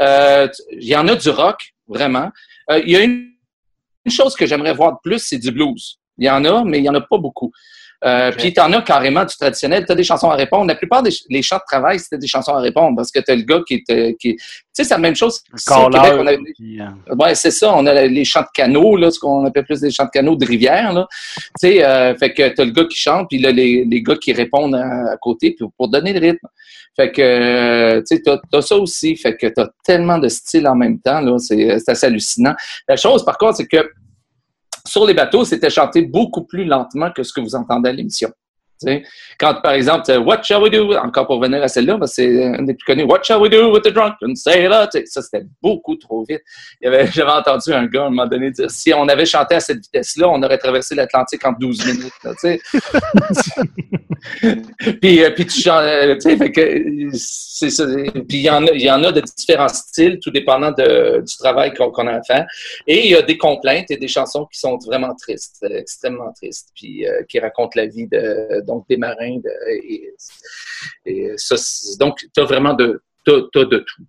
Euh, il y en a du rock, vraiment. il y a une, une chose que j'aimerais voir de plus, c'est du blues. Il y en a, mais il n'y en a pas beaucoup. Euh, Puis tu en as carrément du traditionnel. Tu as des chansons à répondre. La plupart des les chants de travail, c'était des chansons à répondre parce que tu as le gars qui est. Qui, tu sais, c'est la même chose. Au Québec, on a, euh, ouais, c'est ça. On a les chants de canaux, là, ce qu'on appelle plus des chants de canaux de rivière. Là. Tu sais, euh, fait que tu as le gars qui chante, puis là, les, les gars qui répondent à, côté pour, pour donner le rythme. Fait que, euh, tu sais, t'as, as ça aussi. Fait que t'as tellement de styles en même temps, là. C'est, c'est assez hallucinant. La chose, par contre, c'est que sur les bateaux, c'était chanté beaucoup plus lentement que ce que vous entendez à l'émission. Quand, par exemple, What shall we do? Encore pour venir à celle-là, c'est un des plus connus. What shall we do with the drunken sailor? Ça, c'était beaucoup trop vite. J'avais entendu un gars à un moment donné dire si on avait chanté à cette vitesse-là, on aurait traversé l'Atlantique en 12 minutes. puis, euh, puis tu chantes, euh. Puis il y, en a, y en a de différents styles, tout dépendant du travail qu'on a à faire. Et il y a des complaintes et des chansons qui sont vraiment tristes, extrêmement tristes, puis euh, qui racontent la vie de donc des marins. et, donc, tu as vraiment de, de tout.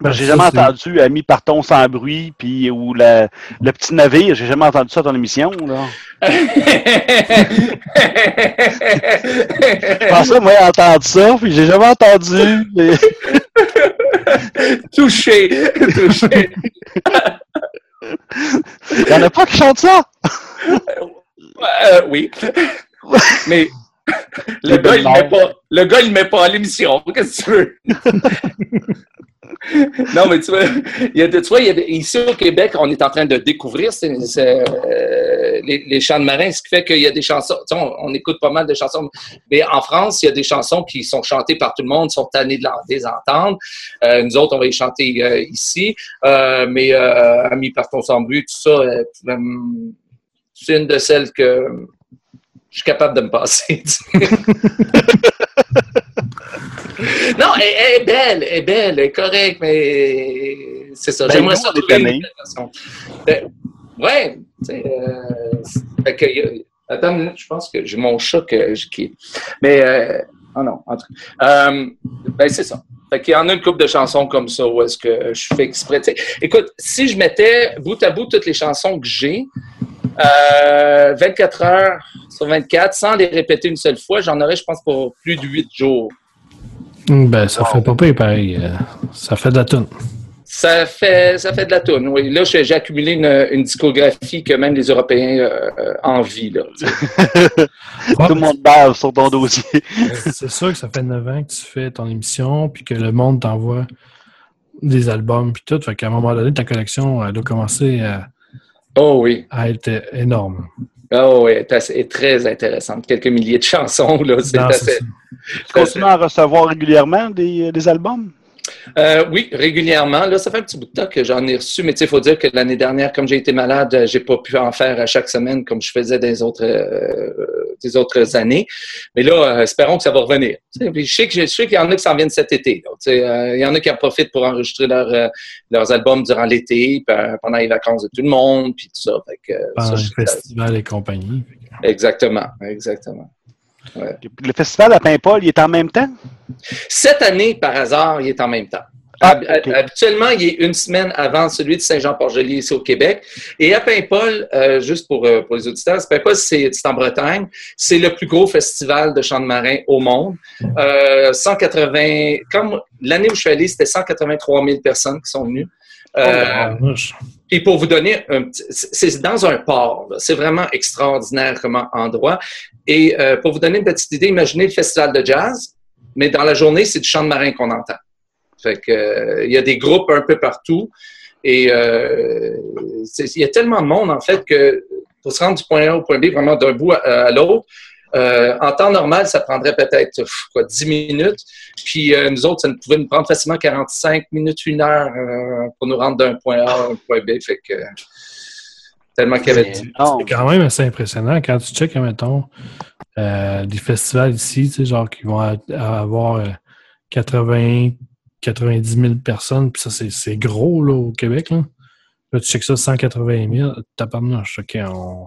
Ben, j'ai jamais entendu Ami partons sans bruit, puis ou le, le petit navire, j'ai jamais entendu ça dans l'émission. Là. je pensais moi entendre ça, puis j'ai jamais entendu. touché, touché. Il y en a pas qui chantent ça? Euh, oui. Mais le gars, il met pas, le gars, il met pas à l'émission. Qu'est-ce que tu veux? non, mais tu vois, il y a, tu vois il y a, ici au Québec, on est en train de découvrir euh, les, les, chants de marins, ce qui fait qu'il y a des chansons, on, on, écoute pas mal de chansons, mais en France, il y a des chansons qui sont chantées par tout le monde, sont tannés de les entendre. Euh, nous autres, on va les chanter euh, ici, mais Amis partons sans but, tout ça, c'est une de celles que je suis capable de me passer. non, elle, est belle, elle est belle, elle est correcte, mais c'est ça. Ben, J'aimerais ça trouver une ben, ouais, tu sais, euh, que, attends je pense que j'ai mon chat qui Mais, euh, oh non, en tout cas, euh, ben c'est ça. Fait qu'il y en a une couple de chansons comme ça où est-ce que je fais exprès. Écoute, si je mettais bout à bout toutes les chansons que j'ai, euh, 24 heures sur 24, sans les répéter une seule fois, j'en aurais, je pense, pour plus de 8 jours. Ben, ça fait pas pire, pareil. Euh, Ça fait de la toune. Ça fait, ça fait de la toune, oui. Là, j'ai accumulé une, une discographie que même les Européens euh, euh, envient. Là. Tout le monde bave sur ton dossier. C'est sûr que ça fait 9 ans que tu fais ton émission, puis que le monde t'envoie des albums, puis tout. Fait qu'à un moment donné, ta collection, elle a commencé à, oh oui. à être énorme. Oh oui, elle est, assez- est très intéressante. Quelques milliers de chansons, là. C'est assez- ça. Tu continues à recevoir régulièrement des, des albums? Euh, oui, régulièrement. Là, ça fait un petit bout de temps que j'en ai reçu, mais il faut dire que l'année dernière, comme j'ai été malade, euh, j'ai pas pu en faire à chaque semaine comme je faisais des autres, euh, des autres années. Mais là, euh, espérons que ça va revenir. Puis je sais que je sais qu'il y en a qui s'en viennent cet été. il y en a qui en profitent pour enregistrer leur, leurs albums durant l'été, pendant les vacances de tout le monde, puis tout ça. Fait que, Pendant ça, festivals et compagnie. exactement, exactement. Le festival à Paimpol, il est en même temps? Cette année, par hasard, il est en même temps. Ah. Habituellement, il est une semaine avant celui de Saint-Jean-Port-Joli ici au Québec. Et à Paimpol, euh, juste pour, euh, pour les auditeurs, Paimpol, c'est en Bretagne. C'est le plus gros festival de chants de marin au monde. Euh, 180, comme l'année où je suis allé, c'était 183 000 personnes qui sont venues. Euh, vache. Et pour vous donner un petit, c'est dans un port. C'est vraiment extraordinaire comme endroit. Et euh, pour vous donner une petite idée, imaginez le festival de jazz, mais dans la journée, c'est du chant de marin qu'on entend. Fait que euh, il y a des groupes un peu partout. Et euh, il y a tellement de monde, en fait, que pour se rendre du point A au point B, vraiment d'un bout à l'autre, euh, en temps normal, ça prendrait peut-être pff, quoi, 10 minutes. Puis euh, nous autres, ça nous pouvait nous prendre facilement 45 minutes, une heure euh, pour nous rendre d'un point A à un point B. Fait que tellement qu'il y avait du-. C'est quand même assez impressionnant quand tu checkes, mettons, euh, des festivals ici, tu sais, genre qui vont avoir euh, 80, 90 000 personnes, puis ça, c'est- c'est gros, là, au Québec, là. Là, tu checkes ça, 180 000, tabarnouche, OK, on...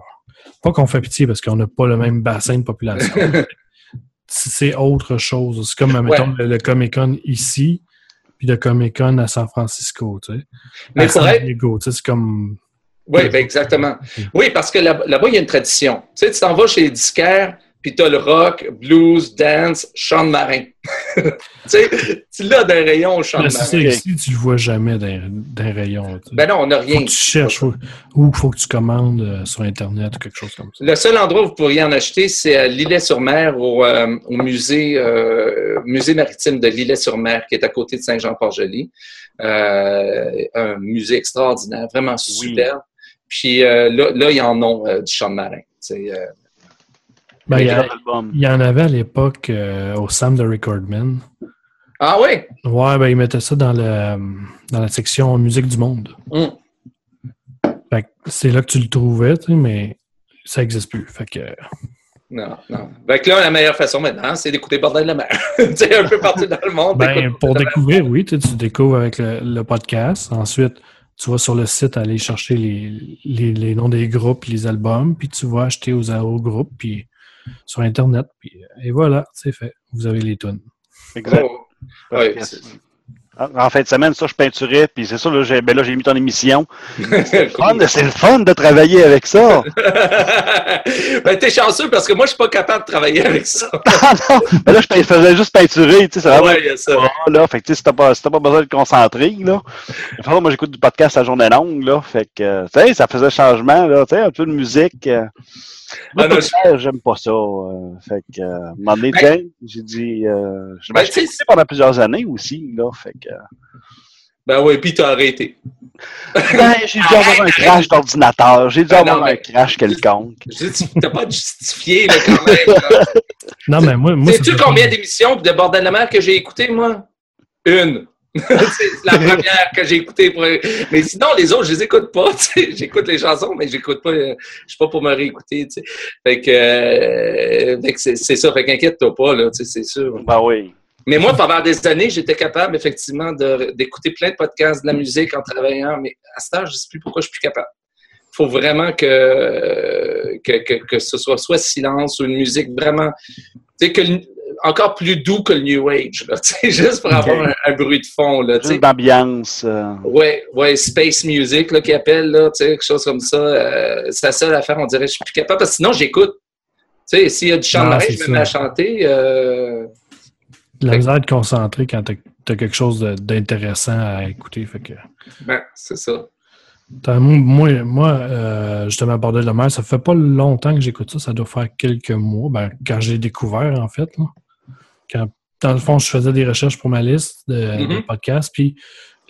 Pas qu'on fait pitié, parce qu'on n'a pas le même bassin de population. c'est autre chose. C'est comme, mettons, le, le Comic-Con ici, puis le Comic-Con à San Francisco, tu sais. Mais à San être- Diego, tu sais, c'est comme... Oui, ben exactement. Oui, parce que là- là-bas, il y a une tradition. Tu sais, tu t'en vas chez les disquaires, puis tu as le rock, blues, dance, chant de marin. tu sais, tu l'as d'un rayon au chant Mais de c'est ça, marin. ici, tu le vois jamais d'un rayon. tu sais. Ben non, on n'a faut rien. que tu cherches faut- ou il faut que tu commandes euh, sur Internet ou quelque chose comme ça. Le seul endroit où vous pourriez en acheter, c'est à Lillet-sur-Mer, au, euh, au musée, euh, musée maritime de Lillet-sur-Mer, qui est à côté de Saint-Jean-Port-Joli. Euh, un musée extraordinaire, vraiment superbe. Puis euh, là, là, ils en ont euh, du chant de marin. C'est, euh, Ben, il, y a- Quel album? il y en avait à l'époque euh, au Sam de Recordman. Ah oui? Ouais, ben ils mettaient ça dans, le, dans la section musique du monde. Fait que c'est là que tu le trouvais, tu sais, mais ça n'existe plus. Fait que Non, non. Fait que là, la meilleure façon maintenant, c'est d'écouter Bordel de la mer. tu sais, un peu partout dans le monde. Ben, pour découvrir, oui, tu, découvres avec le, le podcast. Ensuite, tu vas sur le site aller chercher les, les, les noms des groupes, les albums, puis tu vas acheter aux, aux groupes, puis sur Internet, puis et voilà, c'est fait. Vous avez les tunes. Exact. Oh. Ouais, En fin de semaine, ça, je peinturais, puis c'est ça, là, j'ai ben là, j'ai mis ton émission. c'est Fun, C'est le fun de travailler avec ça. ben, t'es chanceux parce que moi, je suis pas capable de travailler avec ça. Ah non, ben là, je faisais juste peinturer, tu sais, vraiment Ouais, ça. Ah, là, fait que, tu sais, si t'as pas, si t'as pas besoin de te concentrer, là. De toute façon, moi, j'écoute du podcast à journée longue, là. Fait que, euh, tu sais, ça faisait changement, là. Tu sais, un peu de musique. euh. Moi, Ah, ça, j'aime pas ça. euh, fait que, euh, donné, Ben- tiens, j'ai dit, euh, je Ben, m'ai écouté pendant plusieurs années aussi, là. Fait que, Ben oui, puis t'as arrêté. ben, j'ai dû avoir un crash d'ordinateur. J'ai dû Ah, avoir non, un crash quelconque. T'as pas justifié, là, quand même. là. Non, mais moi, moi Sais-tu combien d'émissions de Bordel de la mer que j'ai écoutées, moi? Une. c'est la première que j'ai écoutée. Pour... Mais sinon, les autres, je les écoute pas. J'écoute les chansons, mais j'écoute pas. euh, Je suis pas pour me réécouter. Fait que, euh, fait que c'est ça. Fait qu'inquiète-toi pas, là, c'est sûr. Ben oui. Mais moi, pendant des années, j'étais capable, effectivement, d'écouter plein de podcasts, de la musique en travaillant. Mais à ce temps, je ne sais plus pourquoi je suis plus capable. Il faut vraiment que, que, que, que ce soit soit silence ou une musique vraiment. Tu sais, que, encore plus doux que le New Age, là, tu juste pour avoir un, un bruit de fond. Là, tu sais. Juste d'ambiance. euh. Ouais, ouais, space music, là, qu'ils appellent, là, tu sais, quelque chose comme ça. Euh, c'est la seule affaire, on dirait, je suis plus capable, parce que sinon, j'écoute. Tu sais, s'il y a du chant de marin, c'est je me mets à chanter. Euh... De la misère de concentrer quand t'as as quelque chose d'intéressant à écouter. Fait que. Ben, c'est ça. Moi, moi euh, justement, Bordel de mer, ça fait pas longtemps que j'écoute ça. Ça doit faire quelques mois. Ben, quand j'ai découvert, en fait. là. Quand, dans le fond, je faisais des recherches pour ma liste de, de Mhm. podcasts. Puis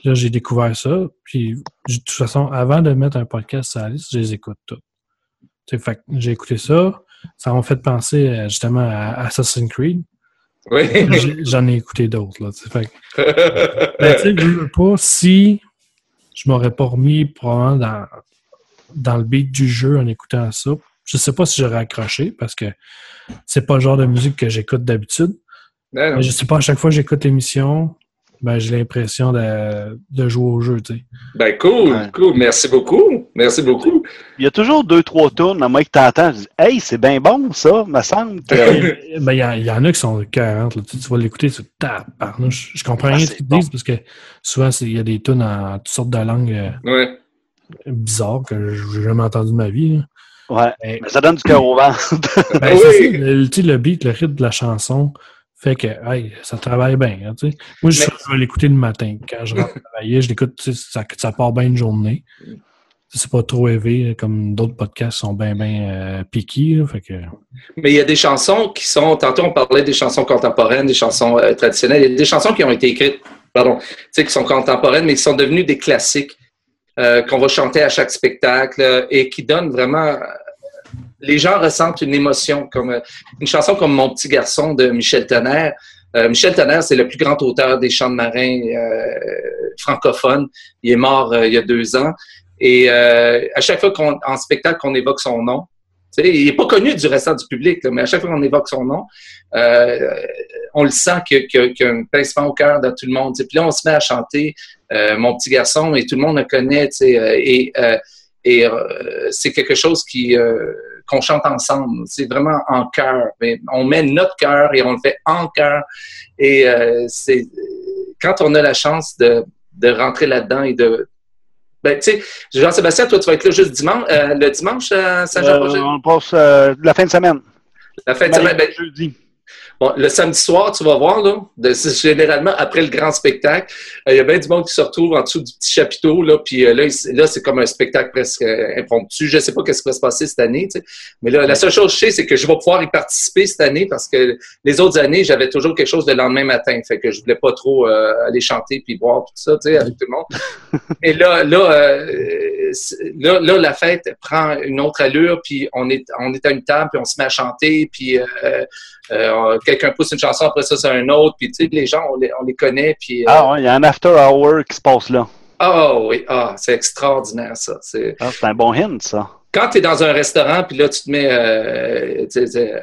là, j'ai découvert ça. Puis, de toute façon, avant de mettre un podcast sur la liste, je les écoute fait que j'ai écouté ça. Ça m'a fait penser euh, justement à Assassin's Creed. Oui. J'en ai écouté d'autres. là, tu sais. Fait que ben, je veux pas, si je m'aurais pas remis probablement dans, dans le beat du jeu en écoutant ça, je sais pas si j'aurais accroché parce que c'est pas le genre de musique que j'écoute d'habitude. Ben, non. Mais je sais pas, à chaque fois que j'écoute l'émission, ben, j'ai l'impression de, de jouer au jeu, tu sais. Ben, cool, Ouais. cool. Merci beaucoup. Merci beaucoup. Il y a toujours deux, trois tours, à moi que t'entends, je dis Hey, c'est bien bon ça, me semble que. Ben, il y, en- il y en a qui sont 40, là, tu, vas l'écouter, tu tabarnouche. Je comprends Ah, rien de ce qu'ils bon. disent parce que souvent, c'est- il y a des tunes en toutes sortes de langues euh, Ouais. bizarres que j'ai jamais entendues de ma vie. là. Ouais. Mais- Mais ça donne du cœur au ventre. Ben, Oui. ça, le beat, le rythme de la chanson fait que hey, ça travaille bien. hein. Moi, je, Mais- je vais l'écouter le matin. Quand je rentre travailler, je l'écoute, ça, ça part bien une journée. C'est pas trop élevé, comme d'autres podcasts sont bien, bien euh, piqués. là, fait que... Mais il y a des chansons qui sont, tantôt on parlait des chansons contemporaines, des chansons euh, traditionnelles, il y a des chansons qui ont été écrites, pardon, qui sont contemporaines, mais qui sont devenues des classiques euh, qu'on va chanter à chaque spectacle et qui donnent vraiment... les gens ressentent une émotion, comme une chanson comme Mon petit garçon de Michel Tonnerre. Euh, Michel Tonnerre, c'est le plus grand auteur des chants de marins euh, francophones. Il est mort euh, il y a deux ans. Et à chaque fois qu'on en spectacle qu'on évoque son nom, il n'est pas connu du restant du public, mais à chaque fois qu'on évoque son nom, on le sent qu'il y a- un pincement au cœur dans tout le monde. tu sais. Puis là, on se met à chanter Mon petit garçon et tout le monde le connaît. et et c'est quelque chose qui qu'on chante ensemble. C'est vraiment en cœur. On met notre cœur et on le fait en cœur. Et euh, c'est quand on a la chance de, de rentrer là-dedans et de ben, tu sais, Jean-Sébastien, toi, tu vas être là juste dimanche, euh, le dimanche à Saint-Jean-Roger? Euh, on passe euh, la fin de semaine. la fin de semaine. Ben, jeudi. Bon, le samedi soir, tu vas voir, là, de- c'est généralement après le grand spectacle, euh, il y a bien du monde qui se retrouve en dessous du petit chapiteau, là, puis euh, là, là, c'est comme un spectacle presque euh, impromptu. Je sais pas qu'est-ce qui va se passer cette année, tu sais. Mais là, la seule chose que je sais, c'est que je vais pouvoir y participer cette année parce que les autres années, j'avais toujours quelque chose le lendemain matin. Fait que je voulais pas trop euh, aller chanter puis boire tout ça, tu sais, avec tout le monde. Et là, là, euh, là, là, la fête prend une autre allure, puis on est, on est à une table, puis on se met à chanter, puis euh, quelqu'un pousse une chanson, après ça, c'est un autre, puis tu sais, les gens, on les, on les connaît, puis... euh, Ah ouais, il y a un after hour qui se passe là. ah oui, ah, c'est extraordinaire, ça. C'est... Ah, un bon hint, ça. Quand tu es dans un restaurant, puis là, tu te mets... euh,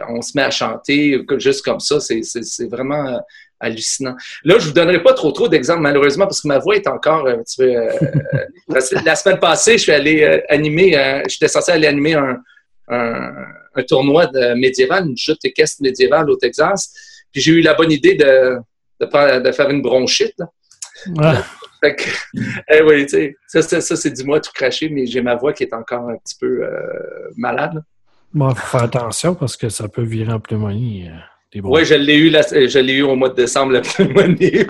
on se met à chanter, juste comme ça, c'est, vraiment... euh, hallucinant. Là, je vous donnerai pas trop trop d'exemples malheureusement parce que ma voix est encore un petit peu. euh, la semaine passée, je suis allé euh, animer. euh, J'étais censé aller animer un, un, un tournoi de médiéval, une chute équestre médiévale au Texas. Puis j'ai eu la bonne idée de, de, faire- de faire une bronchite. là. Ah, Fait que, eh oui, tu sais, ça, ça, ça, c'est du moi tout craché, mais j'ai ma voix qui est encore un petit peu euh, malade. là. bon, faut faire attention parce que ça peut virer en pneumonie. euh, Oui, je l'ai eu, la- je l'ai eu au mois de décembre, la pneumonie.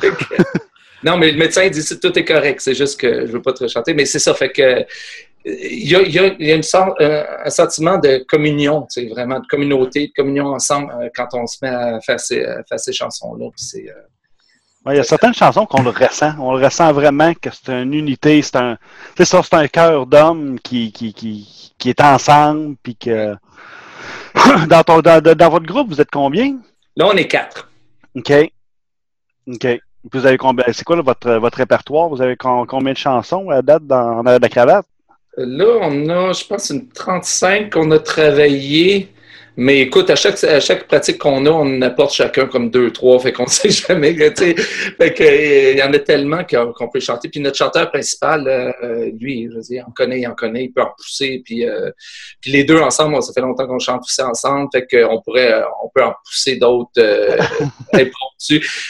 Non, mais le médecin dit que tout est correct. C'est juste que je veux pas te chanter. Mais c'est ça, fait que il y a, il y a- il y a une sorte, un, un sentiment de communion, tu sais, vraiment de communauté, de communion ensemble euh, quand on se met à faire ces, à faire ces chansons-là. C'est, euh, Ouais, il y a certaines chansons qu'on le ressent. On le ressent vraiment que c'est une unité, c'est un. C'est ça, c'est un cœur d'homme qui, qui, qui, qui est ensemble, puis que. dans, ton, dans, dans votre groupe, vous êtes combien? Là, on est quatre. OK. OK. Vous avez combien? C'est quoi là, votre, votre répertoire? Vous avez com- combien de chansons à date dans, dans la cravate? Là, on a, je pense, une 35 qu'on a travaillé. Mais écoute, à chaque, à chaque pratique qu'on a, on apporte chacun comme deux, trois, fait qu'on ne sait jamais. Fait que, euh, il y en a tellement qu'on peut chanter. Puis notre chanteur principal, euh, lui, je veux dire, en connaît, il en connaît, il peut en pousser. Puis, euh, puis les deux ensemble, ça fait longtemps qu'on chante aussi ensemble, fait qu'on pourrait, on peut en pousser d'autres euh.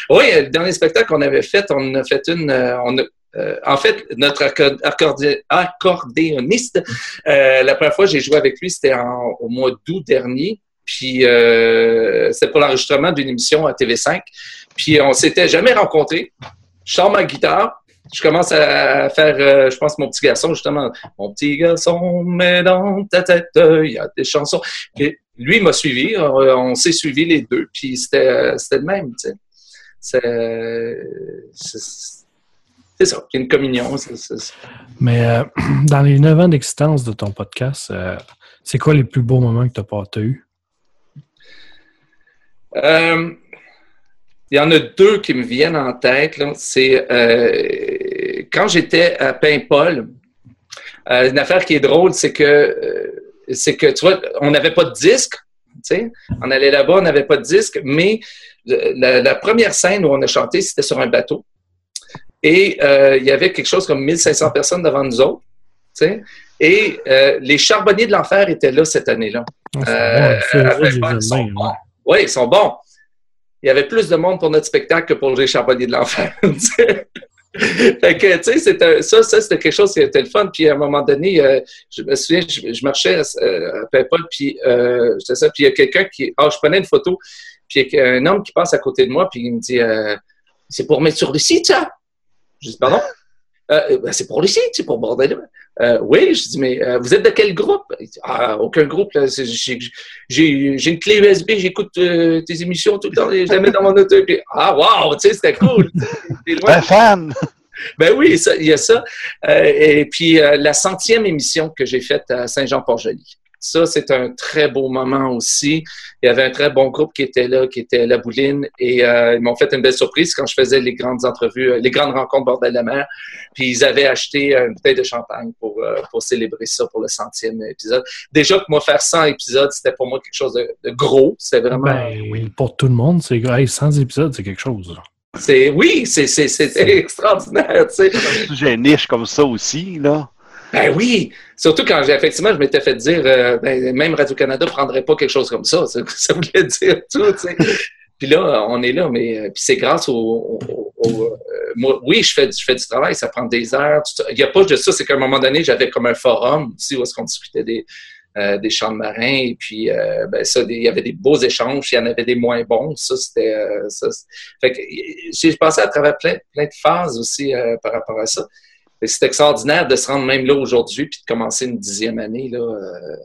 Oui, le dernier spectacle qu'on avait fait, on a fait une, on a, euh, en fait, notre accor- accordé- accordéoniste, euh, la première fois que j'ai joué avec lui, c'était au mois d'août dernier. Puis euh, c'était pour l'enregistrement d'une émission à TV5. Puis on s'était jamais rencontrés. Je sors ma guitare. Je commence à faire, je pense, mon petit garçon, justement. Mon petit garçon, mais dans ta tête, il y a des chansons. Puis lui, m'a suivi. On, s'est suivis les deux. Puis c'était c'était le même, tu sais. C'est- C'est ça, il y a une communion. Mais euh, dans les 9 ans d'existence de ton podcast, euh, c'est quoi les plus beaux moments que tu as, eu? Euh, il y en a deux qui me viennent en tête. C'est quand j'étais à Paimpol. une affaire qui est drôle, c'est que c'est que tu vois, on n'avait pas de disque. On allait là-bas, on n'avait pas de disque, mais la première scène où on a chanté, c'était sur un bateau. Et euh, il y avait quelque chose comme 1500 personnes devant nous autres. Et euh, les charbonniers de l'enfer étaient là cette année-là. Euh, bon, sont bons. ouais. Oui, ils sont bons. Il y avait plus de monde pour notre spectacle que pour les charbonniers de l'enfer. fait que, tu sais, ça, ça c'était quelque chose qui était le fun. Puis à un moment donné, euh, je me souviens, je, je marchais euh, à Paimpol, puis euh, ça, puis il y a quelqu'un qui, ah, je prenais une photo, puis il y a un homme qui passe à côté de moi, puis il me dit, c'est pour mettre sur le site, ça. Je dis, pardon? Euh, ben, c'est pour site, c'est pour bordel. Euh, oui, je dis, mais euh, vous êtes de quel groupe? Il dit, ah, aucun groupe. là. J'ai j'ai- j'ai une clé USB, j'écoute tes émissions tout le temps, je la mets dans mon auto. Puis, ah, wow, tu sais, c'était cool. Un fan! Ben oui, il y a ça. Et puis, la centième émission que j'ai faite à Saint-Jean-Port-Joli. Ça, c'est un très beau moment aussi. Il y avait un très bon groupe qui était là, qui était La Bouline, et euh, ils m'ont fait une belle surprise quand je faisais les grandes entrevues, euh, les grandes rencontres bordel de la mer. Puis ils avaient acheté une bouteille de champagne pour, euh, pour célébrer ça pour le centième épisode. Déjà que moi, faire 100 épisodes, c'était pour moi quelque chose de, de gros. C'était vraiment... Ben, pour tout le monde, c'est hey, 100 épisodes, c'est quelque chose. là. c'est Oui, c'est c'est- c'est extraordinaire, tu sais. J'ai une niche comme ça aussi, là. Ben oui, surtout quand effectivement je m'étais fait dire euh, ben, même Radio Canada prendrait pas quelque chose comme ça, ça, voulait dire tout. Puis là, on est là, mais euh, puis c'est grâce au, euh, oui, je fais, je fais du travail, ça prend des heures. Il n'y a pas de ça, c'est qu'à un moment donné, j'avais comme un forum aussi où est-ce qu'on discutait des, des champs de marins, et puis ben ça, il y avait des beaux échanges, il y en avait des moins bons. Ça, c'était Fait que j'ai passé à travers plein, plein de phases aussi par rapport à ça. C'est extraordinaire de se rendre même là aujourd'hui puis de commencer une dixième année là, euh,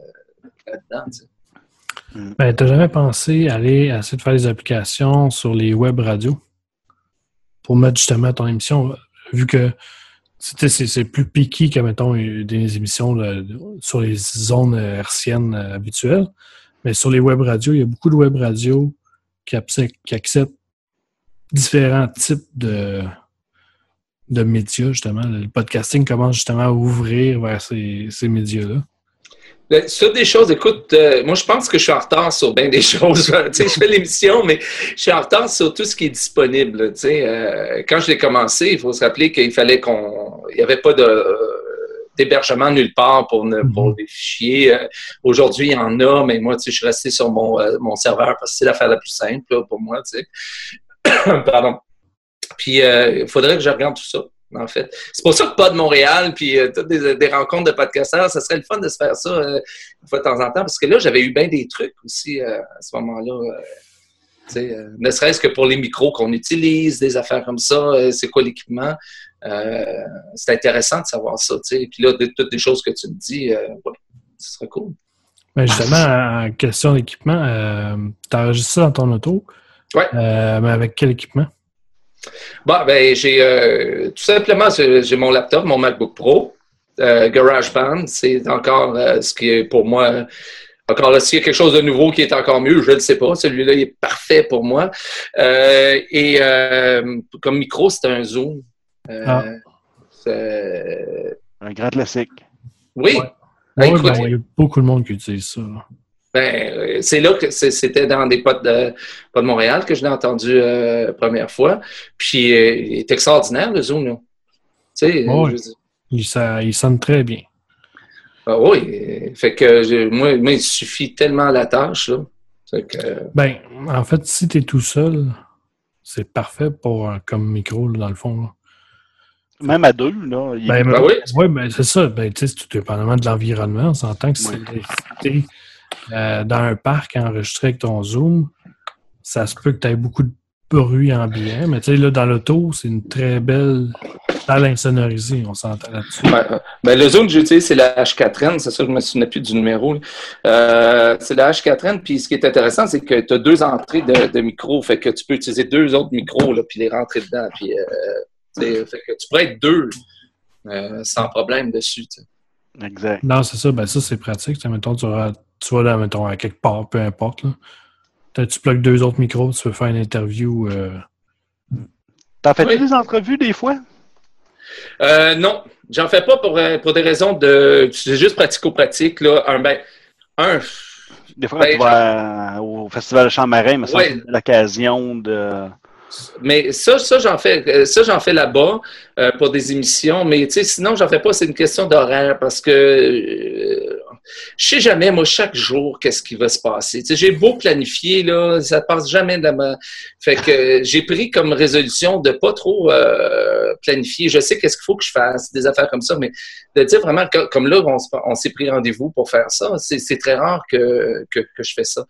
là-dedans. tu sais. Ben, t'as jamais pensé aller essayer de faire des applications sur les web radios? Pour mettre justement ton émission, vu que c'est plus piqué que, mettons, des émissions là, sur les zones hertziennes euh, habituelles. Mais sur les web radios, il y a beaucoup de web radios qui acceptent différents types de, de médias, justement. Le podcasting commence justement à ouvrir vers ces, ces médias-là. Ben, Sur des choses, écoute, euh, moi je pense que je suis en retard sur bien des choses. je fais l'émission, mais je suis en retard sur tout ce qui est disponible. Euh, quand je l'ai commencé, il faut se rappeler qu'il fallait qu'on, il n'y avait pas de euh, d'hébergement nulle part pour, ne, pour Mhm. les fichiers. Euh, Aujourd'hui, il y en a, mais moi, tu sais, je suis resté sur mon, euh, mon serveur parce que c'est l'affaire la plus simple là, pour moi. Tu sais. Pardon. Puis euh, il faudrait que je regarde tout ça. En fait, c'est pour ça que pas de Montréal, puis euh, toutes des, des rencontres de podcasteurs, ça serait le fun de se faire ça euh, une fois de temps en temps, parce que là, j'avais eu bien des trucs aussi à ce moment-là. ne serait-ce que pour les micros qu'on utilise, des affaires comme ça, c'est quoi l'équipement? C'est intéressant de savoir ça. Puis là, de, toutes les choses que tu me dis, ouais, ce serait cool. Ben justement, en question d'équipement, tu enregistres ça dans ton auto? Ouais. Mais avec quel équipement? Bon, ben, j'ai euh, tout simplement, j'ai mon laptop, mon MacBook Pro, euh, GarageBand. C'est encore euh, ce qui est pour moi. Encore là, s'il y a quelque chose de nouveau qui est encore mieux, je ne le sais pas. Celui-là, il est parfait pour moi. Euh, et euh, comme micro, c'est un Zoom. Euh, Ah. Un grand classique. Oui. Ouais. Ben, Ouais, écoute, ben, il y a beaucoup de monde qui utilise ça. Ben, euh, c'est là que c'est- c'était dans des potes de, pas de Montréal que je l'ai entendu euh, la première fois. Puis euh, il est extraordinaire, le Zoom. Là. Tu sais, dire, Il, ça- il sonne très bien. ah oui, euh, fait que je- moi, moi, il suffit tellement à la tâche. Là. Fait que, euh, Ben, en fait, si tu es tout seul, c'est parfait pour un- comme micro, là, dans le fond. là. Même à deux, là. il- Ben, Ben mais- oui? ben, c'est ça. Ben, tu sais, c'est tout dépendamment de l'environnement. On s'entend que Oui. Euh, dans un parc enregistré avec ton Zoom, ça se peut que tu aies beaucoup de bruit ambiant. Mais tu sais, là, dans l'auto, c'est une très belle salle insonorisée. On s'entend là-dessus. ben, ben, le Zoom que j'utilise, c'est la H4N. C'est ça, je me souviens plus du numéro. Euh, c'est la H4N. Puis ce qui est intéressant, c'est que tu as deux entrées de, de micro. Fait que tu peux utiliser deux autres micros, là, puis les rentrer dedans. Puis, euh, fait que tu pourrais être deux euh, sans problème dessus. Exact. Non, c'est ça. Ben, ça, c'est pratique. Mettons, tu vas, tu vas là, mettons, à quelque part, peu importe. Là. T'as- Tu plugues deux autres micros, tu veux faire une interview. euh, T'en fais-tu Oui. des entrevues des fois? Euh, non, j'en fais pas pour, euh, pour des raisons de. C'est juste pratico-pratique. Là. Un, ben, un, Des fois, Ben, tu vas à- au Festival de Champ Marin, mais ça, Ouais. c'est l'occasion de. Mais ça, ça j'en fais, euh, ça j'en fais là-bas euh, pour des émissions. Mais tu sais, sinon j'en fais pas. C'est une question d'horaire parce que euh, je sais jamais moi chaque jour qu'est-ce qui va se passer. J'ai beau planifier là, ça passe jamais de main. Fait que j'ai pris comme résolution de pas trop euh, planifier. Je sais qu'est-ce qu'il faut que je fasse, des affaires comme ça, mais de dire vraiment comme là on, se- on s'est pris rendez-vous pour faire ça. C'est très rare que, que que je fais ça.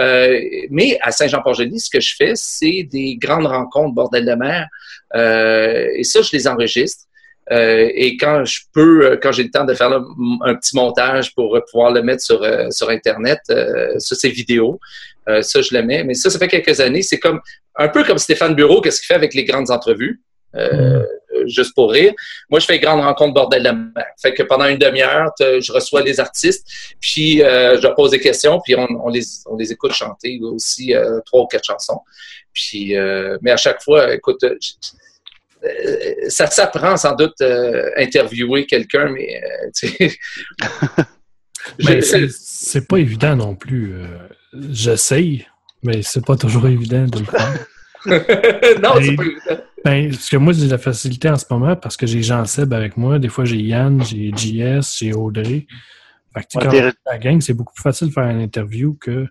Euh, mais à Saint-Jean-Port-Joli, ce que je fais, c'est des grandes rencontres bordel de mer. Euh, et ça, je les enregistre. Euh, et quand je peux, euh, quand j'ai le temps de faire là, un petit montage pour euh, pouvoir le mettre sur, euh, sur Internet, euh, ça, c'est vidéo. Ça, je le mets. Mais ça, ça fait quelques années. C'est comme un peu comme Stéphane Bureau, qu'est-ce qu'il fait avec les grandes entrevues? Euh, Juste pour rire. Moi, je fais grandes rencontres bordel de mer. Fait que pendant une demi-heure, je reçois les artistes, puis je leur pose des questions, puis on, on les, on les écoute chanter aussi trois ou quatre chansons. Puis, mais à chaque fois, écoute, ça s'apprend sans doute euh, interviewer quelqu'un, mais euh, tu sais, Ben, je- c'est- pas évident non plus. euh, J'essaye, mais c'est pas toujours évident de le faire. non, c'est pas évident. Ben, parce que moi, j'ai la facilité en ce moment parce que j'ai Jean Seb avec moi. Des fois, j'ai Yann, j'ai JS, j'ai Audrey. Fait que, tu sais, Ouais, quand la gang, c'est beaucoup plus facile de faire une interview que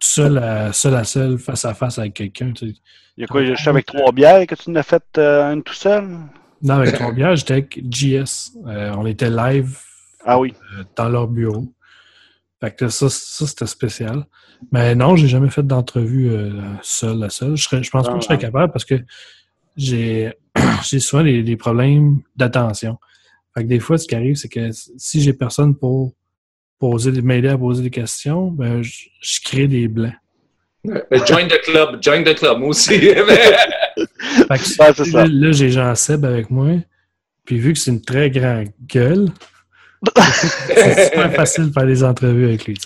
seul à seul, à seul face à face avec quelqu'un. tu sais. Il y a quoi, je suis avec trois bières que tu n'as fait euh, une tout seul? Non, avec ton bière, j'étais avec JS. Euh, on était live Ah oui. euh, dans leur bureau. Fait que ça, ça c'était spécial. Mais non, j'ai jamais fait d'entrevue euh, seul à seul. Je, serais- je pense pas que je serais Ah. capable parce que j'ai j'ai souvent des, des problèmes d'attention. Fait que des fois, ce qui arrive, c'est que si j'ai personne pour poser m'aider à poser des questions, ben je, je crée des blancs. Euh, Join the club, join the club, moi aussi. Fait que Ouais, c'est ça. là, là, j'ai Jean Seb avec moi. Puis vu que c'est une très grande gueule, c'est super facile de faire des entrevues avec lui.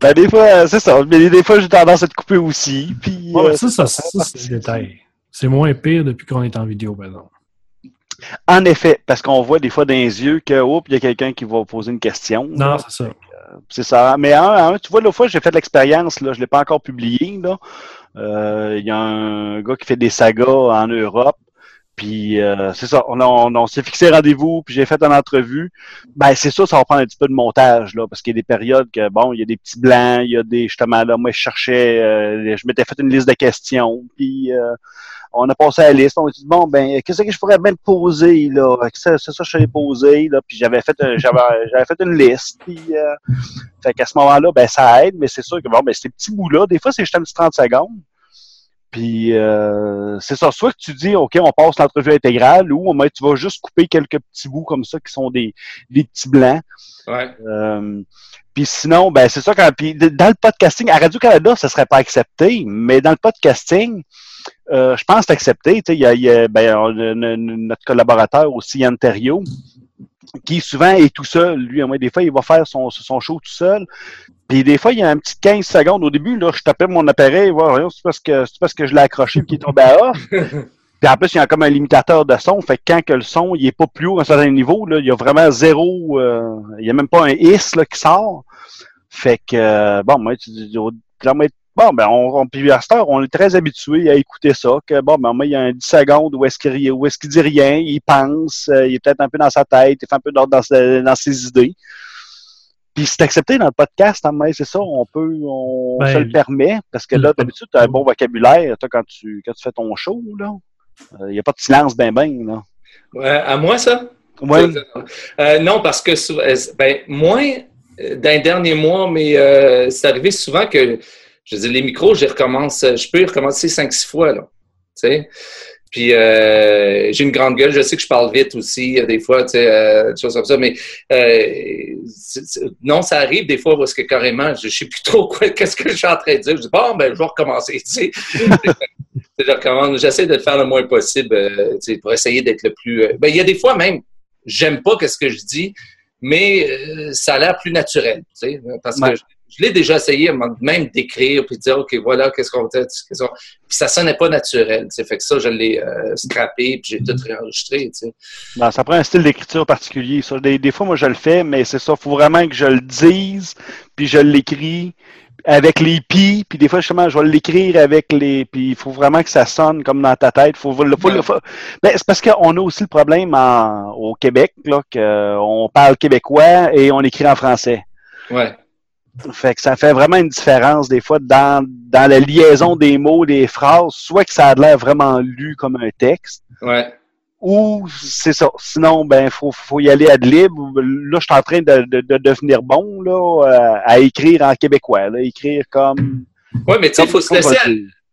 Ben, des fois, euh, c'est ça. Mais des fois, j'ai tendance à te couper aussi. Puis, Ouais, euh, ça, ça, ça, c'est des détails. C'est moins pire depuis qu'on est en vidéo, par exemple. En effet, parce qu'on voit des fois dans les yeux que, il y a quelqu'un qui va poser une question. Non, c'est ça. C'est ça. Mais un, un, tu vois, l'autre fois, j'ai fait l'expérience, là, je ne l'ai pas encore publié. Là. Euh, Il y a un gars qui fait des sagas en Europe. Puis euh, c'est ça, on, on, s'est fixé rendez-vous, puis j'ai fait une entrevue. Ben c'est ça, ça va prendre un petit peu de montage, là, parce qu'il y a des périodes que, bon, il y a des petits blancs, il y a des, justement, là, moi, je cherchais, euh, je m'étais fait une liste de questions, puis euh, on a passé à la liste, on a dit, bon, ben, qu'est-ce que je pourrais te poser, là? C'est ça que je t'ai posé, là, puis j'avais fait, j'avais, j'avais fait une liste, puis, euh, fait qu'à ce moment-là, ben, ça aide, mais c'est sûr que, bon, ben, ces petits bouts-là, des fois, c'est juste un petit 30 secondes. Puis euh, c'est ça, soit que tu dis OK, on passe l'entrevue intégrale ou tu vas juste couper quelques petits bouts comme ça qui sont des, des petits blancs. ouais. Euh, puis sinon, ben c'est ça quand puis dans le podcasting, à Radio-Canada, ça serait pas accepté, mais dans le podcasting, euh, je pense que c'est accepté. Tu sais, il y a, y a- ben, on notre collaborateur aussi, Yann qui souvent est tout seul. Lui, au moins, des fois, il va faire son, son show tout seul. Puis des fois, il y a un petit 15 secondes. Au début, là, je tapais mon appareil, voir, c'est parce que c'est parce que je l'ai accroché et qu'il est tombé à off. Puis en plus, il y a comme un limitateur de son. Fait que quand que le son il est pas plus haut à un certain niveau, là, il y a vraiment zéro. euh, il y a même pas un is là, qui sort. Fait que euh, bon, moi, tu dis au- là, moi, Bon, ben, on, on, puis à cette heure, on est très habitué à écouter ça, que bon, ben, moi, il y a un 10 secondes où est-ce qu'il où est-ce qu'il dit rien, il pense, euh, il est peut-être un peu dans sa tête, il fait un peu dans, ses- dans ses idées. Puis c'est accepté dans le podcast, hein, mais c'est ça, on peut, on Ben, se le permet, parce que là, d'habitude, tu as un bon vocabulaire, toi, quand tu, quand tu fais ton show, là. Il n'y a pas de silence ben ben, là. À moi, ça? Ouais. Euh, non, parce que euh, ben, moins euh, dans les derniers mois, mais euh, c'est arrivé souvent que je dire, les micros, je recommence, euh, je peux y recommencer cinq, six fois, là. Tu sais? Puis euh, j'ai une grande gueule, je sais que je parle vite aussi, euh, des fois, tu sais, euh, des choses comme ça, mais euh, non, ça arrive des fois parce que carrément, je, je sais plus trop quoi, qu'est-ce que je suis en train de dire. Je dis, bon, ben, je vais recommencer, tu sais. Je recommence- J'essaie de le faire le moins possible, euh, tu sais, pour essayer d'être le plus. ben, il y a des fois même, j'aime pas qu'est-ce que je dis, mais ça a l'air plus naturel, tu sais, parce Ouais. que je, l'ai déjà essayé, même d'écrire puis de dire, ok, voilà, qu'est-ce qu'on fait, qu'on- puis ça sonnait pas naturel, tu sais, fait que ça, je l'ai euh, scrappé puis j'ai tout réenregistré, tu sais. Non, ça prend un style d'écriture particulier. Ça. Des, des fois, moi, je le fais, mais c'est ça. Il faut vraiment que je le dise, puis je l'écris avec les pis, puis des fois, justement, je vais l'écrire avec les... Puis il faut vraiment que ça sonne comme dans ta tête. Faut, faut, faut- Ouais. faut- Ben, c'est parce qu'on a aussi le problème en- au Québec, là, qu'on parle québécois et on écrit en français. Ouais. Fait que ça fait vraiment une différence des fois dans, dans la liaison des mots, des phrases, soit que ça a l'air vraiment lu comme un texte, Ouais. ou c'est ça. Sinon, ben, faut, faut y aller à de libre. Là, je suis en train de, de, de devenir bon, là, euh, à écrire en québécois, là, écrire comme. Ouais, mais tu sais, il faut se laisser